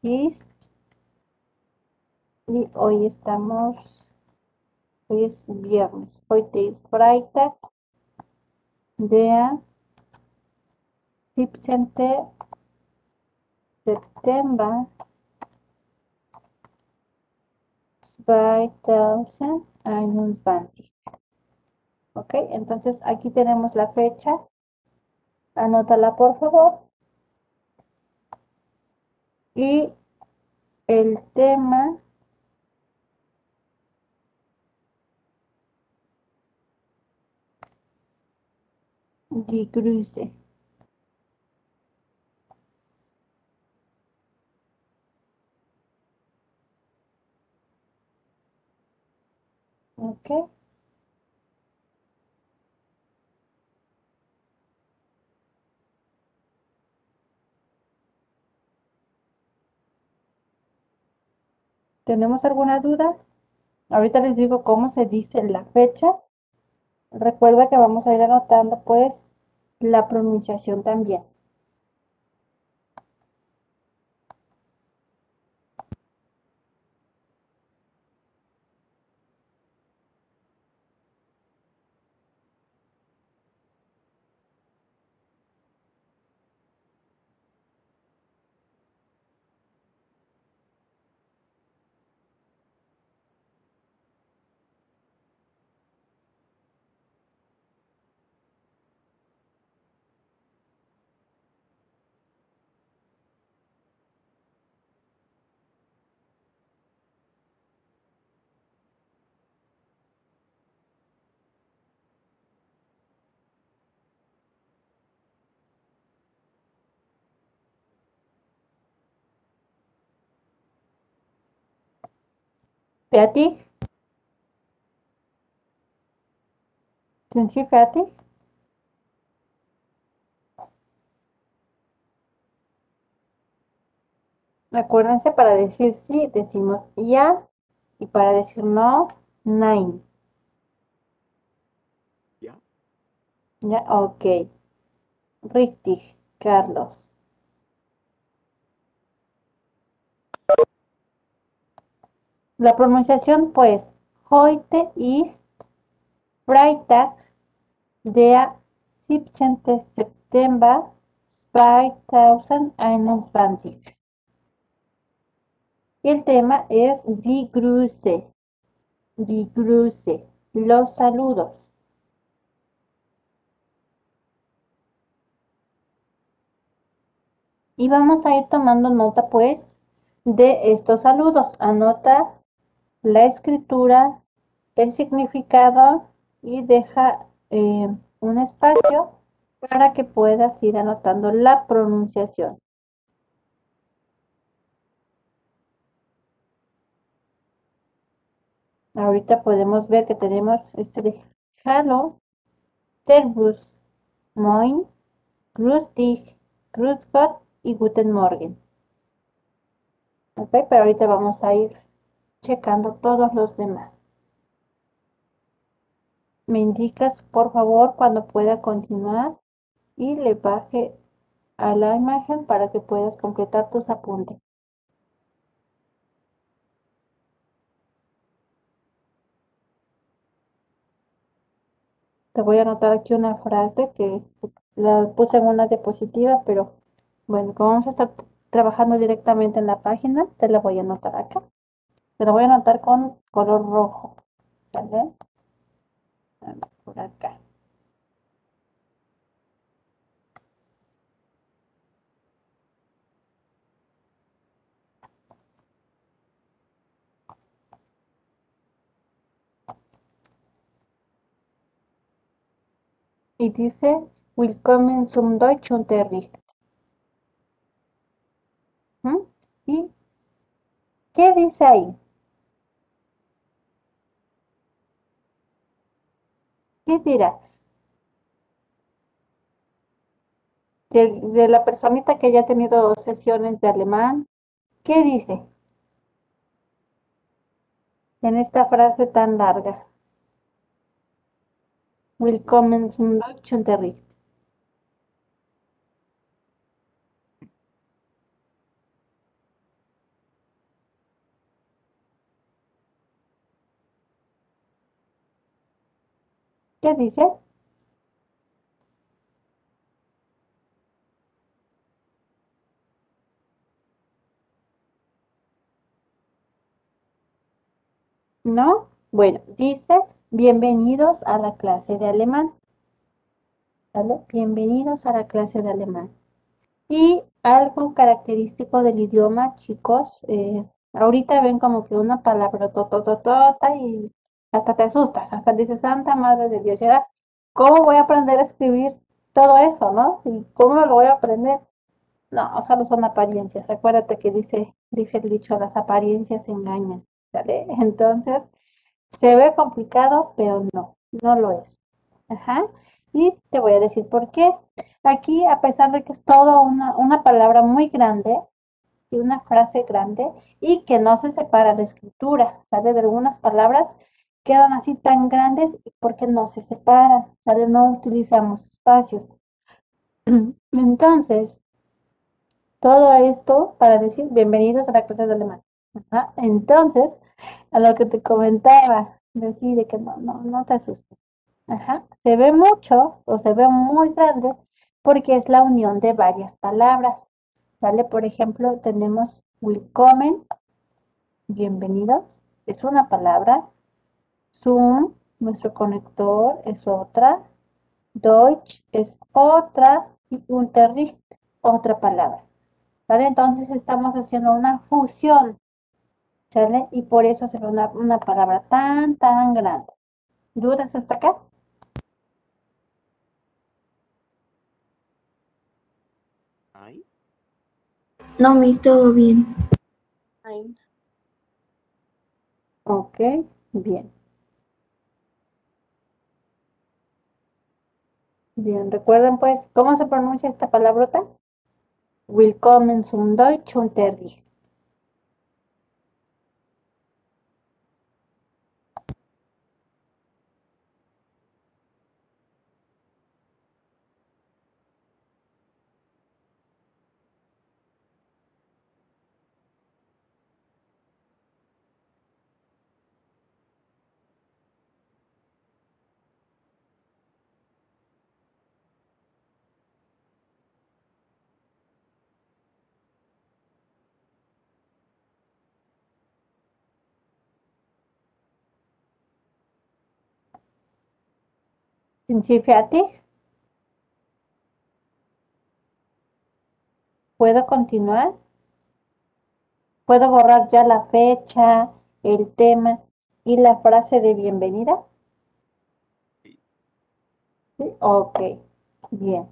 ist, y hoy estamos, hoy es viernes, heute ist Freitag, der 17. September 2021. Ok, entonces aquí tenemos la fecha. Anótala por favor. Y el tema die Grüße. Ok. ¿Tenemos alguna duda? Ahorita les digo cómo se dice la fecha. Recuerda que vamos a ir anotando pues la pronunciación también. Sind Sie fertig? Acuérdense, para decir sí, decimos ya, y para decir no, nein. Ja. Ya, ok. Richtig, Carlos. La pronunciación, pues, heute ist Freitag, der 17. September 2021. Y el tema es. Die Grüße, los saludos. Y vamos a ir tomando nota, pues, de estos saludos. Anota la escritura, el significado y deja eh, un espacio para que puedas ir anotando la pronunciación. Ahorita podemos ver que tenemos este de Hallo, Servus, Moin, Grüß dich, y Guten Morgen. Ok, pero ahorita vamos a ir checando todos los demás. me indicas por favor cuando pueda continuar y le baje a la imagen para que puedas completar tus apuntes. Te voy a anotar aquí una frase que la puse en una diapositiva, pero bueno, como vamos a estar trabajando directamente en la página, te la voy a anotar acá. Te la voy a anotar con color rojo. ¿Sale? Por acá. y dice Willkommen zum Deutschunterricht. ¿Mm? ¿Y qué dice ahí? ¿Qué dirá? De, de la personita que ya ha tenido sesiones de alemán, ¿qué dice? En esta frase tan larga. Willkommen zum Deutschunterricht. ¿Qué dice? ¿No? Bueno, dice bienvenidos a la clase de alemán. Bienvenidos a la clase de alemán. Y algo característico del idioma, chicos, eh, ahorita ven como que una palabra totototota y hasta te asustas, hasta dices, Santa Madre de Dios. ¿cómo voy a aprender a escribir todo eso, no? ¿Y cómo lo voy a aprender? No, solo son apariencias. Acuérdate que dice, dice el dicho, las apariencias engañan, ¿vale? Entonces, se ve complicado, pero no, no lo es. Ajá. Y te voy a decir por qué. Aquí, a pesar de que es todo una, una palabra muy grande y una frase grande y que no se separa la escritura, ¿sale? De algunas palabras quedan así tan grandes porque no se separan, ¿sale? No utilizamos espacio. Entonces, todo esto para decir bienvenidos a la clase de alemán. Entonces, a lo que te comentaba, decir que no, no, no te asustes. Ajá. Se ve mucho o se ve muy grande porque es la unión de varias palabras. ¿Vale? Por ejemplo, tenemos willkommen, bienvenidos, es una palabra. Zoom, nuestro conector, es otra. Deutsch es otra. Y Unterricht, otra palabra. ¿Vale? Entonces estamos haciendo una fusión. ¿Sale? Y por eso se ve una, una palabra tan, tan grande. ¿Dudas hasta acá? No, Miss, todo bien. Ok, bien. Bien, recuerden pues, ¿cómo se pronuncia esta palabrota? Willkommen zum Deutschunterricht. Sind Sie fertig? ¿Puedo continuar? ¿Puedo borrar ya la fecha, el tema y la frase de bienvenida? ¿Sí? Ok, bien.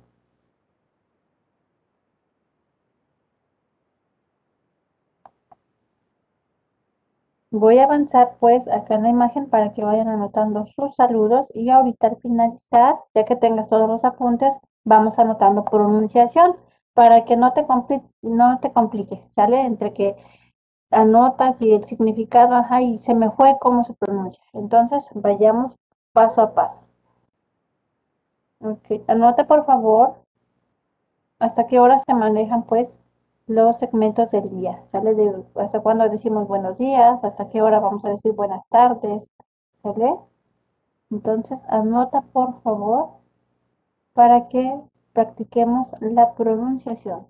Voy a avanzar pues acá en la imagen para que vayan anotando sus saludos y ahorita al finalizar, ya que tengas todos los apuntes, vamos anotando pronunciación para que no te, no te complique, ¿sale? Entre que anotas y el significado, ajá, y se me fue cómo se pronuncia. Entonces, vayamos paso a paso. Ok, anota por favor hasta qué hora se manejan pues los segmentos del día. ¿Sale? De, hasta cuándo decimos buenos días, hasta qué hora vamos a decir buenas tardes. ¿Sale? Entonces anota por favor para que practiquemos la pronunciación.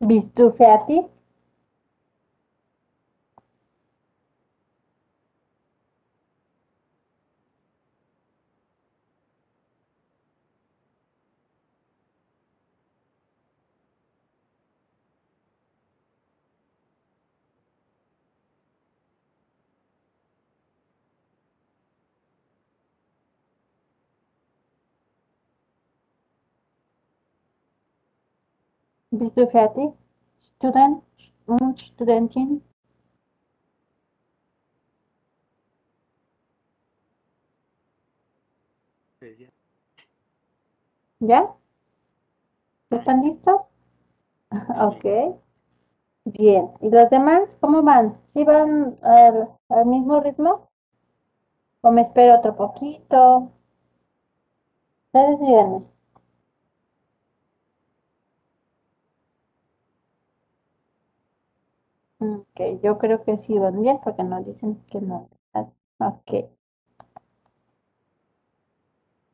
Bist du fertig? Fertig? Student und Studentin? ¿Ya? ¿Están listos? Ok. Bien. ¿Y los demás cómo van? ¿Sí van al, al mismo ritmo? ¿O me espero otro poquito? Ustedes díganme. Ok, yo creo que sí bien porque nos dicen que no. Ok.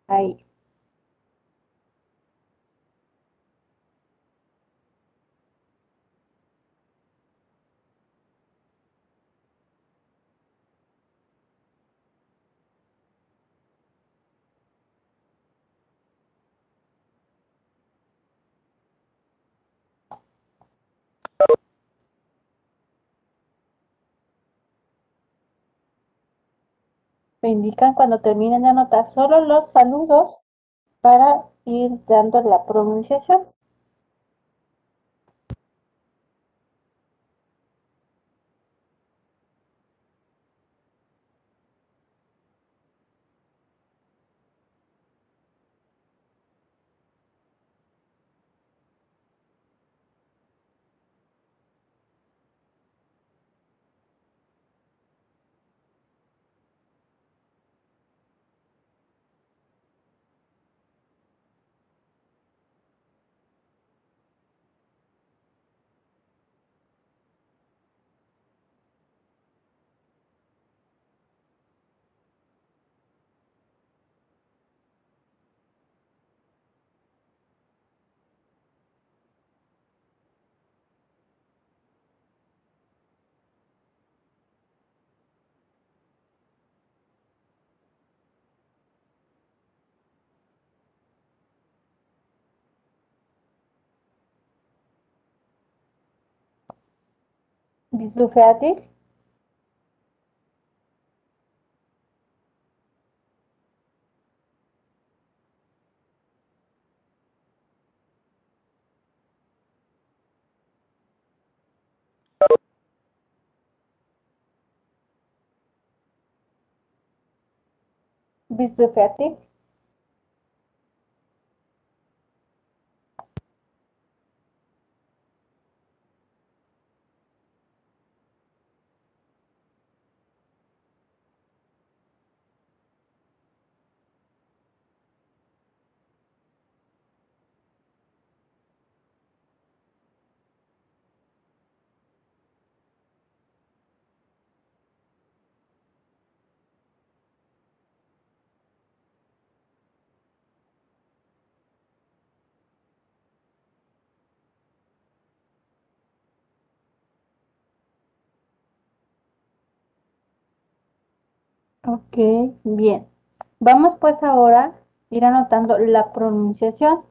Ahí. Me indican cuando terminen de anotar solo los saludos para ir dando la pronunciación. Fertig? Bist du fertig? Ok, bien. Vamos pues ahora a ir anotando la pronunciación.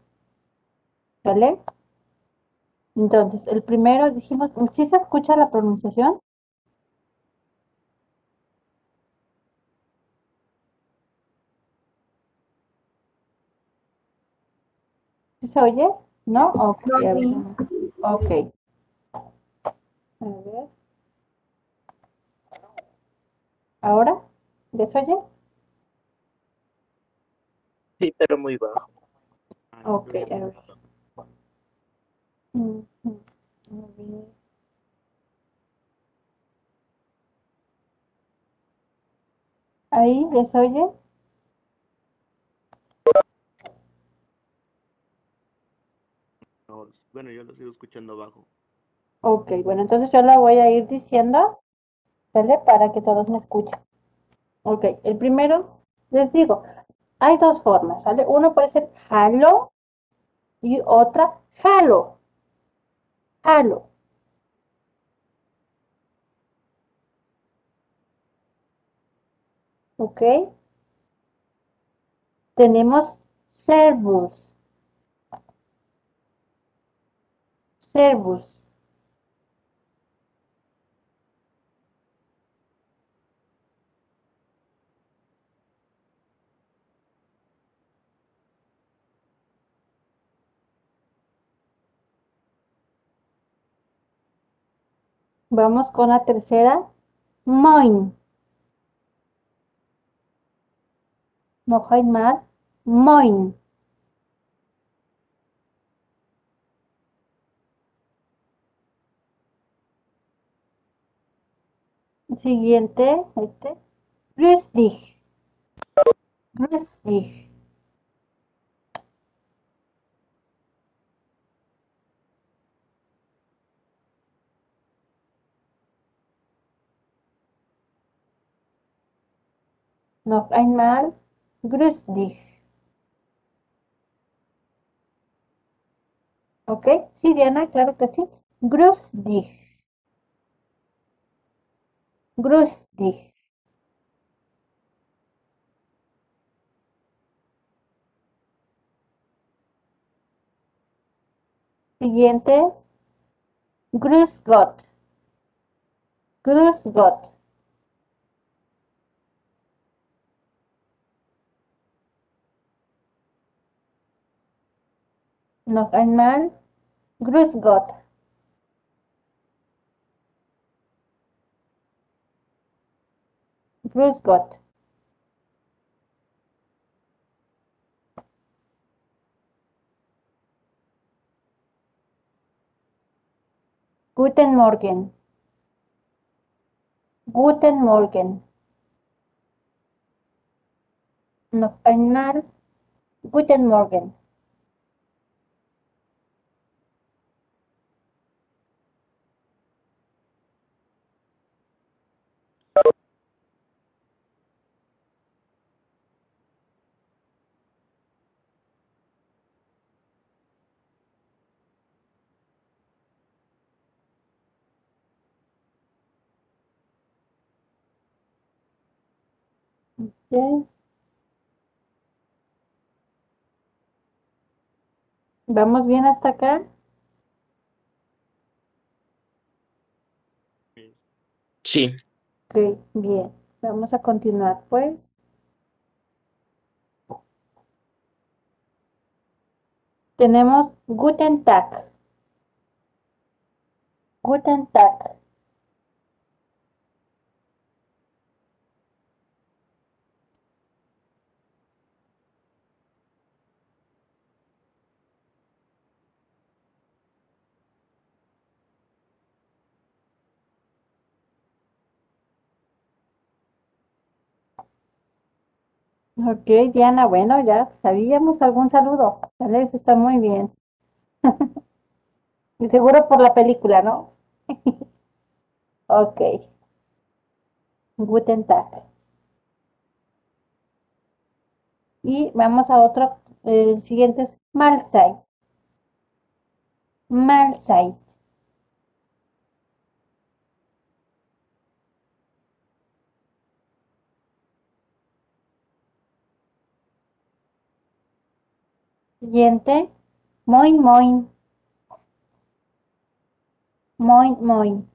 ¿Vale? Entonces, el primero dijimos, ¿sí se escucha la pronunciación? ¿Sí se oye? ¿No? Ok. a ver, Ok. A ver. ¿Ahora? ¿Ya se oye? Sí, pero muy bajo. Ok, a ver. Ujú, a ver. ¿Ahí se oye? No, bueno, yo lo sigo escuchando bajo. Ok, bueno, entonces yo la voy a ir diciendo, ¿sale? Para que todos me escuchen. Ok, el primero, les digo, hay dos formas, ¿sale? Uno puede ser halo y otra halo. Halo. ¿Ok? Tenemos servus. Servus. Vamos con la tercera. Moin. Noch einmal. Moin. Siguiente, este. Grüß dich. Dich. Noch einmal. Grüß dich. ¿Ok? Sí, Diana, claro que sí. Grüß dich. Grüß dich. Siguiente. Grüß Gott. Grüß Gott. Noch einmal. Grüß Gott. Grüß Gott. Guten Morgen. Guten Morgen. Noch einmal. Guten Morgen. Ok. ¿Vamos bien hasta acá? Sí. Ok, bien. Vamos a continuar, pues. Tenemos Guten Tag. Guten Tag. Ok, Diana, bueno, ya sabíamos algún saludo. Eso está muy bien. Y seguro por la película, ¿no? Ok. Guten Tag. Y vamos a otro. El siguiente es Mahlzeit. Mahlzeit. Siguiente. Moin, moin. Moin, moin.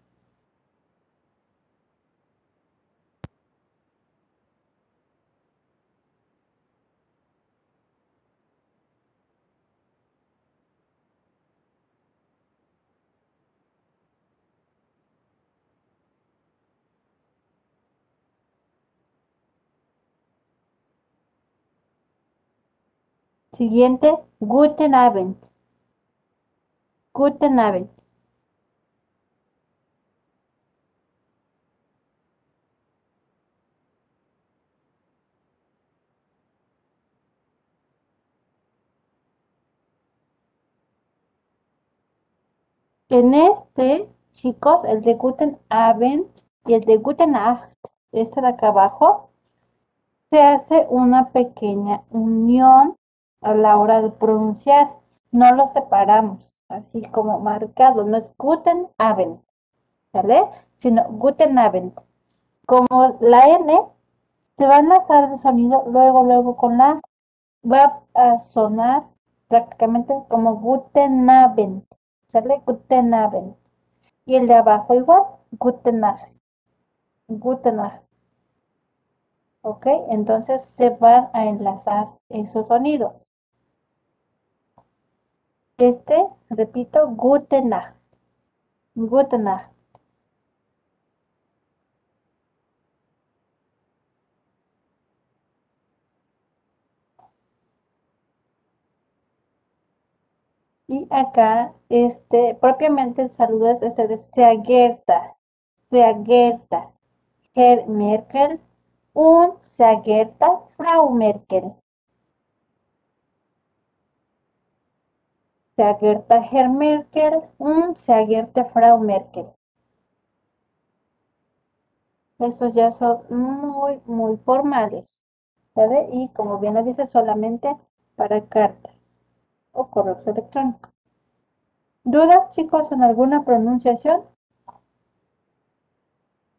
Siguiente. Guten Abend. Guten Abend. En este, chicos, el de Guten Abend y el de Guten Nacht, este de acá abajo, se hace una pequeña unión a la hora de pronunciar. No lo separamos, así como marcado. No es Guten Abend, ¿sale? Sino Guten Abend. Como la N se va a enlazar el sonido luego, luego con la. Va a sonar prácticamente como Guten Abend. ¿Sale? Guten Abend. Y el de abajo igual, Guten Nacht. Guten Nacht. ¿Ok? Entonces se van a enlazar esos sonidos. Este, repito, Guten Nacht. Nacht. Y acá, este, propiamente el saludo es este de Sehr geehrter, Sehr geehrter Herr Merkel und sehr geehrter Frau Merkel. Geehrter Herr Merkel und sehr geehrte Frau Merkel. Estos ya son muy, muy formales. ¿Sabe? Y como bien lo dice, solamente para cartas o correos electrónicos. ¿Dudas, chicos, en alguna pronunciación?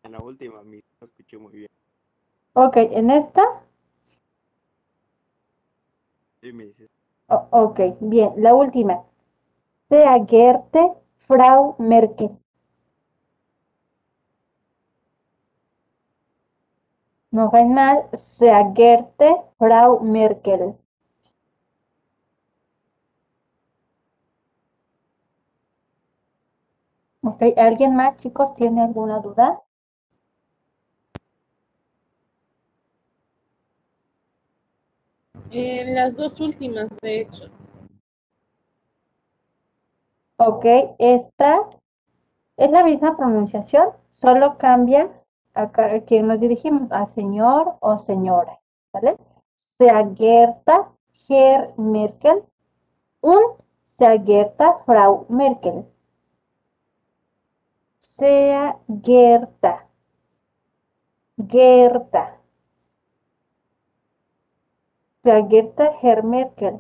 En la última, lo escuché muy bien. Ok, en esta. Sí, me ok, bien. La última. Sehr geehrte Frau Merkel. No ven mal. Sehr geehrte Frau Merkel. Ok, ¿alguien más, chicos, tiene alguna duda? En las dos últimas, de hecho. Ok, esta es la misma pronunciación, solo cambia a quién nos dirigimos, a señor o señora, ¿vale? Sehr geehrter Herr Merkel und sehr geehrter Frau Merkel. Sehr geehrter, geehrter. Sehr geehrter Herr Merkel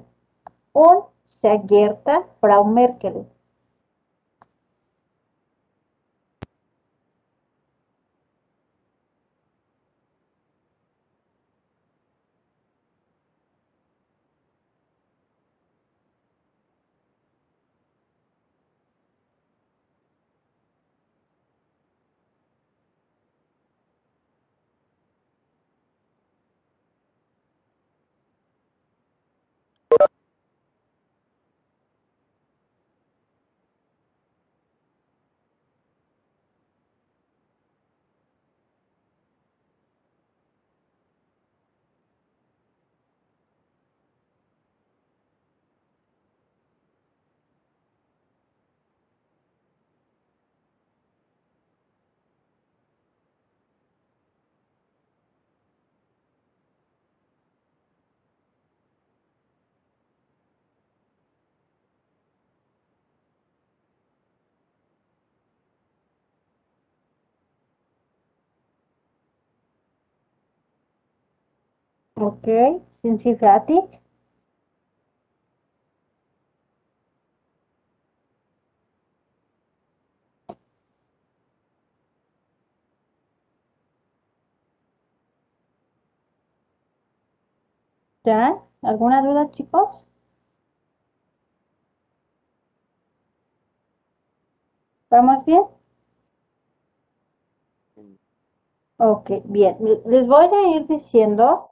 und sehr geehrter Frau Merkel. Ok, syntagmatic. ¿Ya? ¿Alguna duda, chicos? ¿Vamos bien? Ok, bien. Les voy a ir diciendo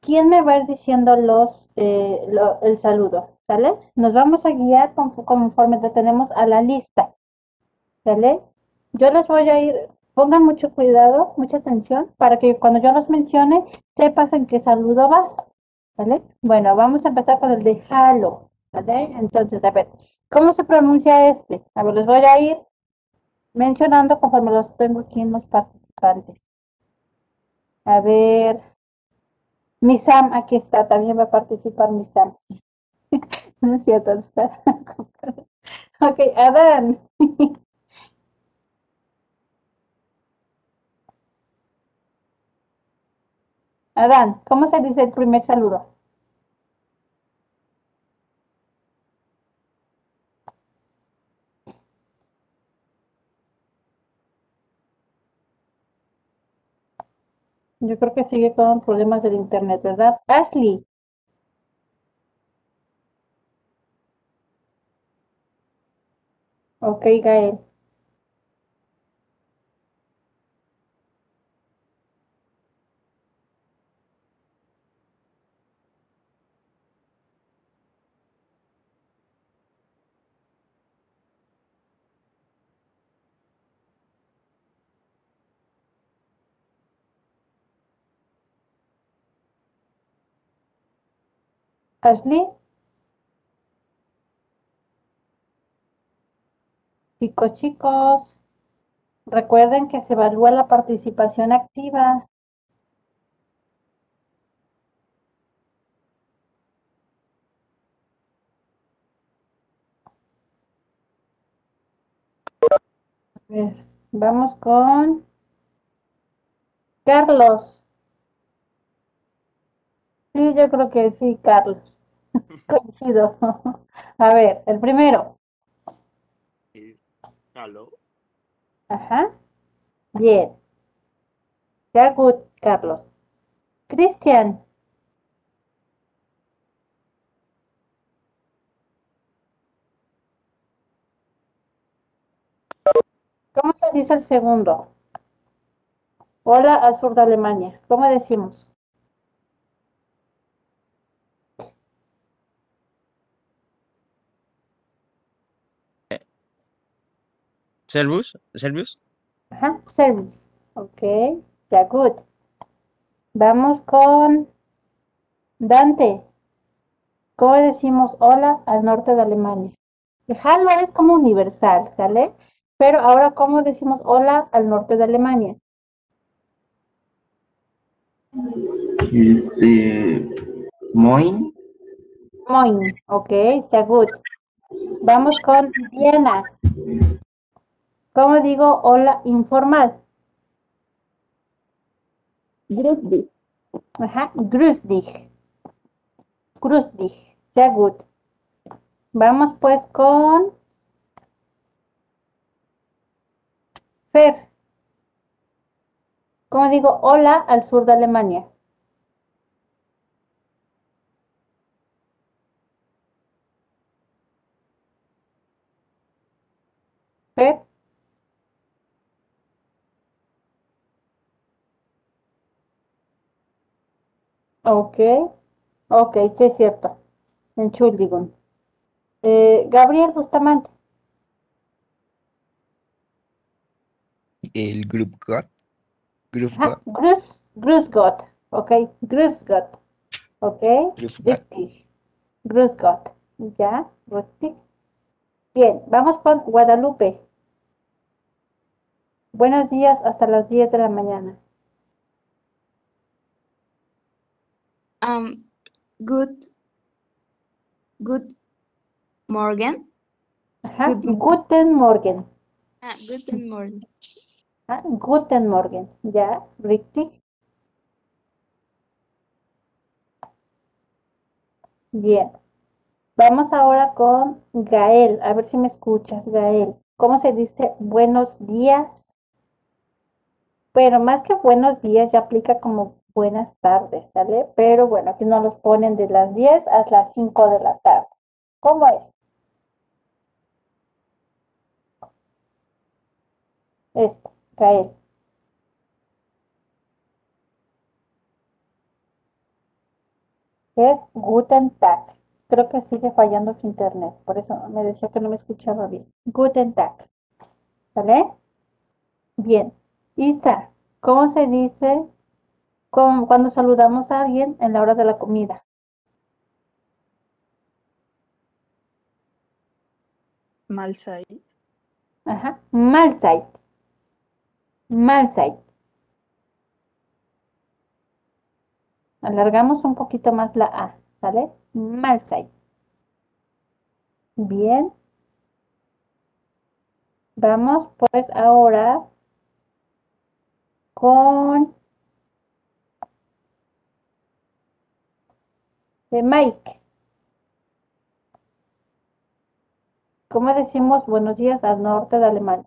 ¿quién me va a ir diciendo los, eh, el saludo? ¿Sale? Nos vamos a guiar conf- conforme te tenemos a la lista. ¿Sale? Yo les voy a ir, pongan mucho cuidado, mucha atención, para que cuando yo los mencione, sepas en qué saludo vas. ¿Vale? Bueno, vamos a empezar con el de halo. ¿Vale? Entonces, a ver, ¿cómo se pronuncia este? A ver, les voy a ir mencionando conforme los tengo aquí en los participantes. A ver, Misam, aquí está, también va a participar Misam. No es cierto, está. Ok, Adán. Adán, ¿cómo se dice el primer saludo? Yo creo que sigue con problemas del internet, ¿verdad? Ashley. Ok, Gael. Ashley. Chicos, chicos, recuerden que se evalúa la participación activa. A ver, vamos con Carlos. Sí, yo creo que sí, Carlos. Coincido. A ver, el primero. Ajá. Bien. Ya good, Carlos. Cristian. ¿Cómo se dice el segundo? Hola al sur de Alemania. ¿Cómo decimos? Servus, Servus. Ajá, service. Ok, ya good. Vamos con Dante. ¿Cómo decimos hola al norte de Alemania? Hallo es como universal, ¿sale? Pero ahora, ¿cómo decimos hola al norte de Alemania? Este, Moin, Moin, ok, sehr gut. Vamos con Diana. ¿Cómo digo hola informal? Grüß dich. Ajá, grüß dich. Grüß dich. Sehr gut. Vamos pues con Fer. ¿Cómo digo hola al sur de Alemania? Fer. Ok, ok, sí es cierto. Entschuldigung. Eh, Gabriel Bustamante. El Group God. Group Grüß Gott. Ok, Gott. Ok, richtig. Ya, richtig. Bien, vamos con Guadalupe. Buenos días hasta las 10 de la mañana. Um, good, good morgen. Ajá, Good morning. Guten Morgen. Ah, guten Morgen. Ah, Guten Morgen. Ya, richtig. Bien. Vamos ahora con Gael. A ver si me escuchas, Gael. ¿Cómo se dice buenos días? Pero más que buenos días ya aplica como buenas tardes, ¿sale? Pero bueno, aquí nos los ponen de las 10 a las 5 de la tarde. ¿Cómo es? Este, Gael. Es Guten Tag. Creo que sigue fallando su internet, por eso me decía que no me escuchaba bien. Guten Tag. ¿Vale? Bien. Isa, ¿cómo se dice cómo- cuando saludamos a alguien en la hora de la comida? Malzai. Ajá. Mahlzeit. Mahlzeit. Alargamos un poquito más la A, ¿sale? Mahlzeit. Bien. Vamos pues ahora con eh, Mike. ¿Cómo decimos buenos días al norte de Alemania?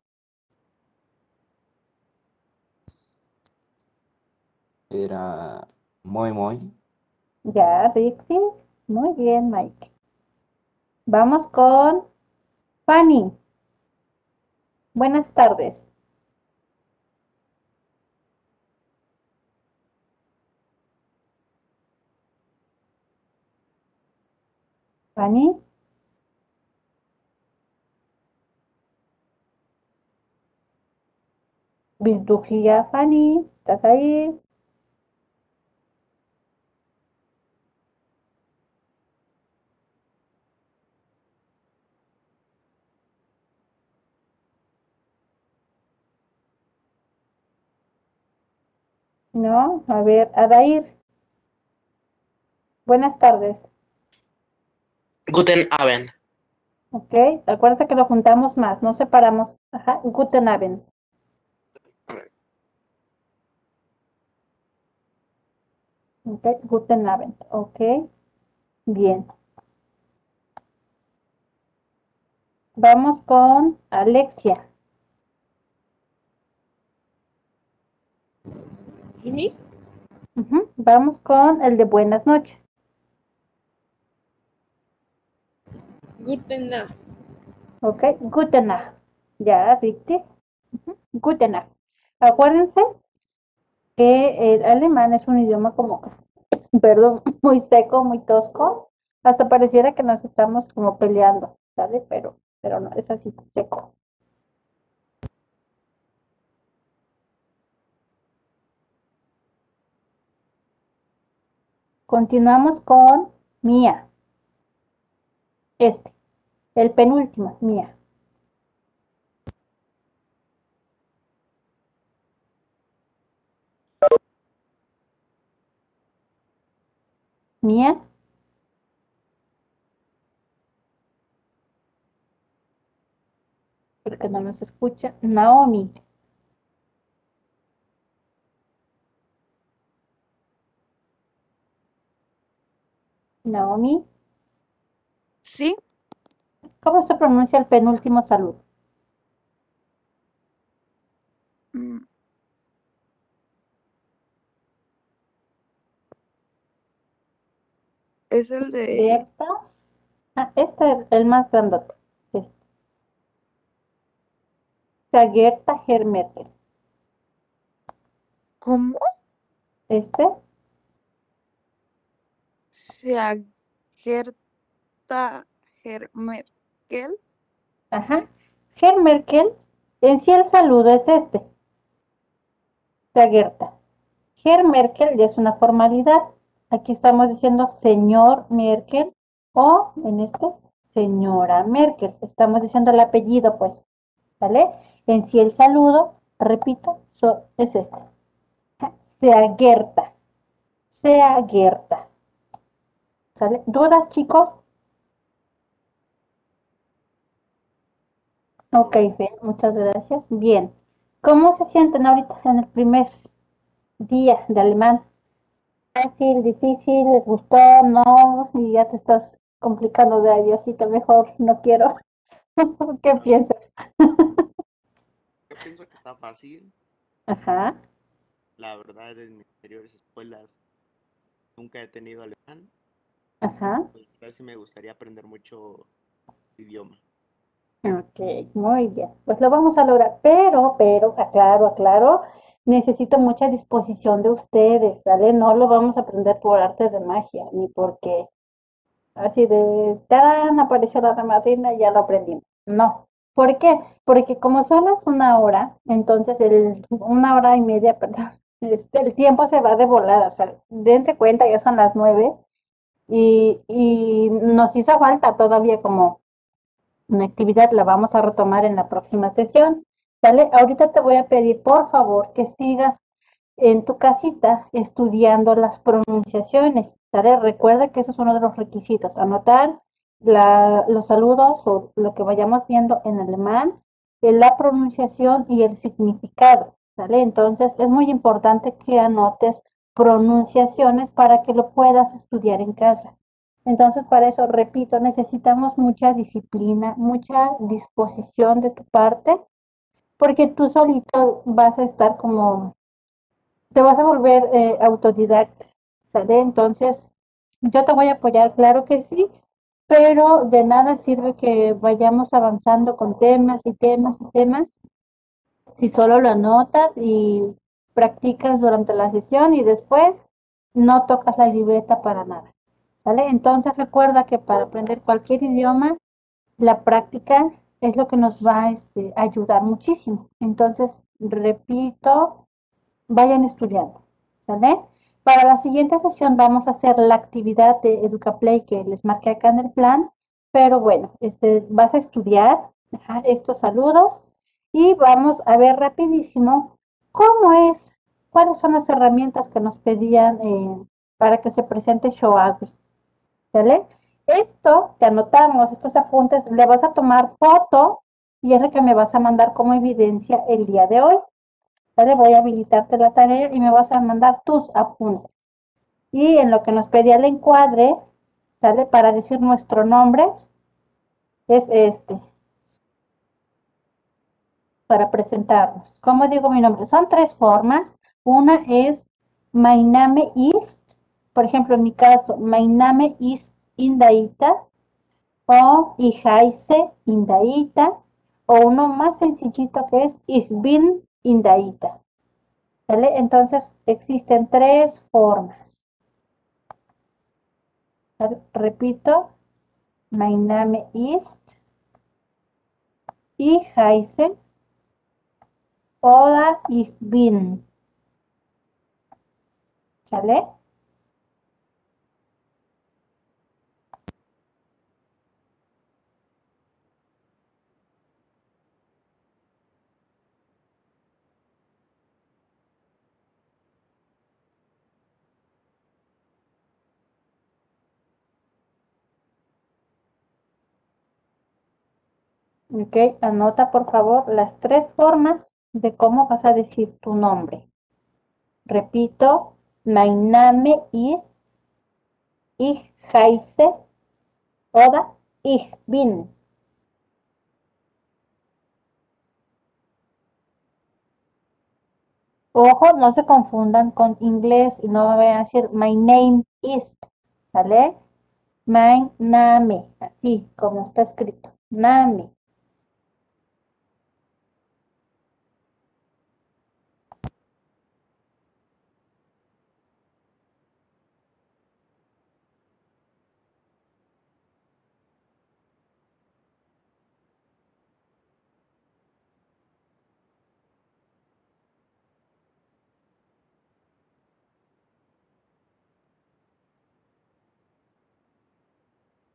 Era muy, muy. Ya, Rixi. Muy bien, Mike. Vamos con Fanny. Buenas tardes. Fanny. Bisdugia, Fanny. ¿Estás ahí? No, a ver, Adair. Buenas tardes. Guten Abend. Ok, acuérdate que lo juntamos más, no separamos. Ajá, Guten Abend. Ok, Guten Abend. Ok, bien. Vamos con Alexia. ¿Sí, Miss? Ujú, Vamos con el de buenas noches. Guten Nacht. Ok, Guten Nacht. Ya, Guten Nacht. Acuérdense que el alemán es un idioma como, perdón, muy seco, muy tosco. Hasta pareciera que nos estamos como peleando, ¿sale? Pero, pero no, es así, seco. Continuamos con Mía. Este, el penúltimo, Mía. Mía. Porque no nos escucha. Naomi. Naomi. Sí, ¿Cómo se pronuncia el penúltimo saludo? mm, es el de... Gerta. Ah, este es el más grandote. Este. Sea Gerta Hermetel. ¿Cómo? Este. Sea Gerta Hermerkel. Ajá. Hermerkel. En sí el saludo es este. Gerta. Hermerkel ya es una formalidad. Aquí estamos diciendo señor Merkel o en este señora Merkel. Estamos diciendo el apellido, pues. ¿Vale? En sí el saludo, repito, es este. Sea Gerta. Sea Gerta. ¿Sale? ¿Dudas, chicos? Ok, bien, muchas gracias. Bien. ¿Cómo se sienten ahorita en el primer día de alemán? Fácil, difícil, les gustó, no, y ya te estás complicando de ahí, así que mejor no quiero. ¿Qué piensas? Yo pienso que está fácil. Ajá, La verdad, en mis anteriores escuelas nunca he tenido alemán. ajá. Pues a ver si me gustaría aprender mucho idioma. Ok, muy bien. Pues lo vamos a lograr, pero, pero, aclaro, aclaro, necesito mucha disposición de ustedes, ¿sale? No lo vamos a aprender por arte de magia, ni porque así de, tan apareció la madrina y ya lo aprendimos. No. ¿Por qué? Porque como solo es una hora, entonces el, una hora y media, perdón, este, el tiempo se va de volada, o sea, dense cuenta, ya son las nueve y, y nos hizo falta todavía como una actividad, la vamos a retomar en la próxima sesión. ¿Sale? Ahorita te voy a pedir, por favor, que sigas en tu casita estudiando las pronunciaciones. ¿Sale? Recuerda que eso es uno de los requisitos. Anotar los saludos o lo que vayamos viendo en alemán, en la pronunciación y el significado. ¿Sale? Entonces es muy importante que anotes pronunciaciones para que lo puedas estudiar en casa. Entonces, para eso, repito, necesitamos mucha disciplina, mucha disposición de tu parte, porque tú solito vas a estar como, te vas a volver eh, autodidacta. Entonces, yo te voy a apoyar, claro que sí, pero de nada sirve que vayamos avanzando con temas y temas y temas si solo lo anotas y practicas durante la sesión y después no tocas la libreta para nada. Entonces recuerda que para aprender cualquier idioma, la práctica es lo que nos va este, a ayudar muchísimo. Entonces, repito, vayan estudiando. Para la siguiente sesión vamos a hacer la actividad de EducaPlay que les marqué acá en el plan. Pero bueno, este, vas a estudiar estos saludos y vamos a ver rapidísimo cómo es, cuáles son las herramientas que nos pedían eh, para que se presente Shoagus. ¿Sale? Esto que anotamos, estos apuntes, le vas a tomar foto y es lo que me vas a mandar como evidencia el día de hoy. ¿Sale? Voy a habilitarte la tarea y me vas a mandar tus apuntes. Y en lo que nos pedía el encuadre, ¿sale? Para decir nuestro nombre, es este. Para presentarnos. ¿Cómo digo mi nombre? Son tres formas. Una es My name is por ejemplo, en mi caso, my name is Indaita o heiße Indaita o uno más sencillito que es Ich bin Indaita. ¿Sale? Entonces existen tres formas. Repito, my name is Ich heiße oder Ich. Ok, anota por favor las tres formas de cómo vas a decir tu nombre. Repito, my name is, ich heiße oder ich bin. Ojo, no se confundan con inglés y no vayan a decir my name is, ¿sale? My name, así como está escrito, name.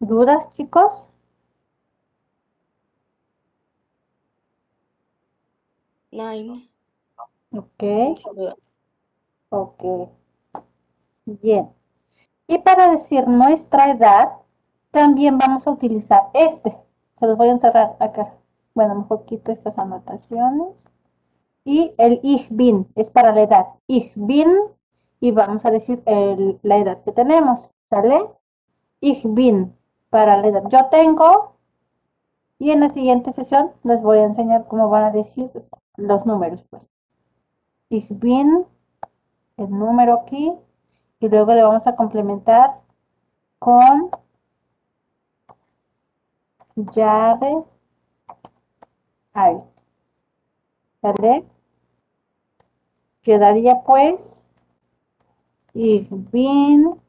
¿Dudas, chicos? Nine. Ok, ok. Bien. Y para decir nuestra edad, también vamos a utilizar este. Se los voy a encerrar acá. Bueno, mejor quito estas anotaciones. Y el ich bin es para la edad. Ich bin y vamos a decir el- la edad que tenemos. ¿Sale? Ich bin para la edad. Yo tengo. Y en la siguiente sesión les voy a enseñar cómo van a decir los números. Pues. Ich el número aquí. Y luego le vamos a complementar con llave alt. ¿Sale? Quedaría pues Ich bin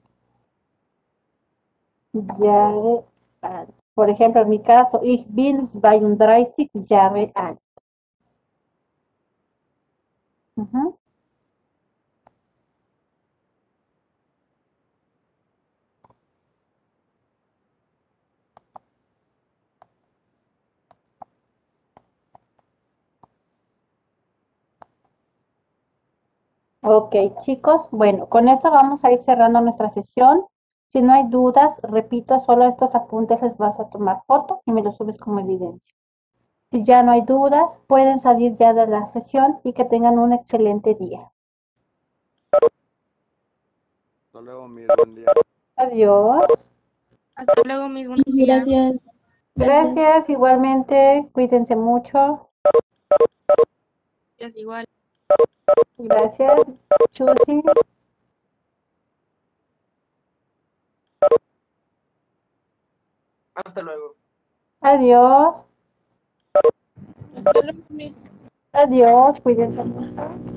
Jahre alt. Por ejemplo, en mi caso, ich bin 32 Jahre alt. Ujú. Ok, chicos, bueno, con esto vamos a ir cerrando nuestra sesión. Si no hay dudas, repito, solo estos apuntes les vas a tomar foto y me los subes como evidencia. Si ya no hay dudas, pueden salir ya de la sesión y que tengan un excelente día. Hasta luego, mi buen día. Adiós. Hasta luego, mis buenos días. Gracias. Gracias, igualmente. Cuídense mucho. Gracias, igual. Gracias. Chusi. Hasta luego. Adiós. Hasta luego, mis. Adiós. Cuídense mucho.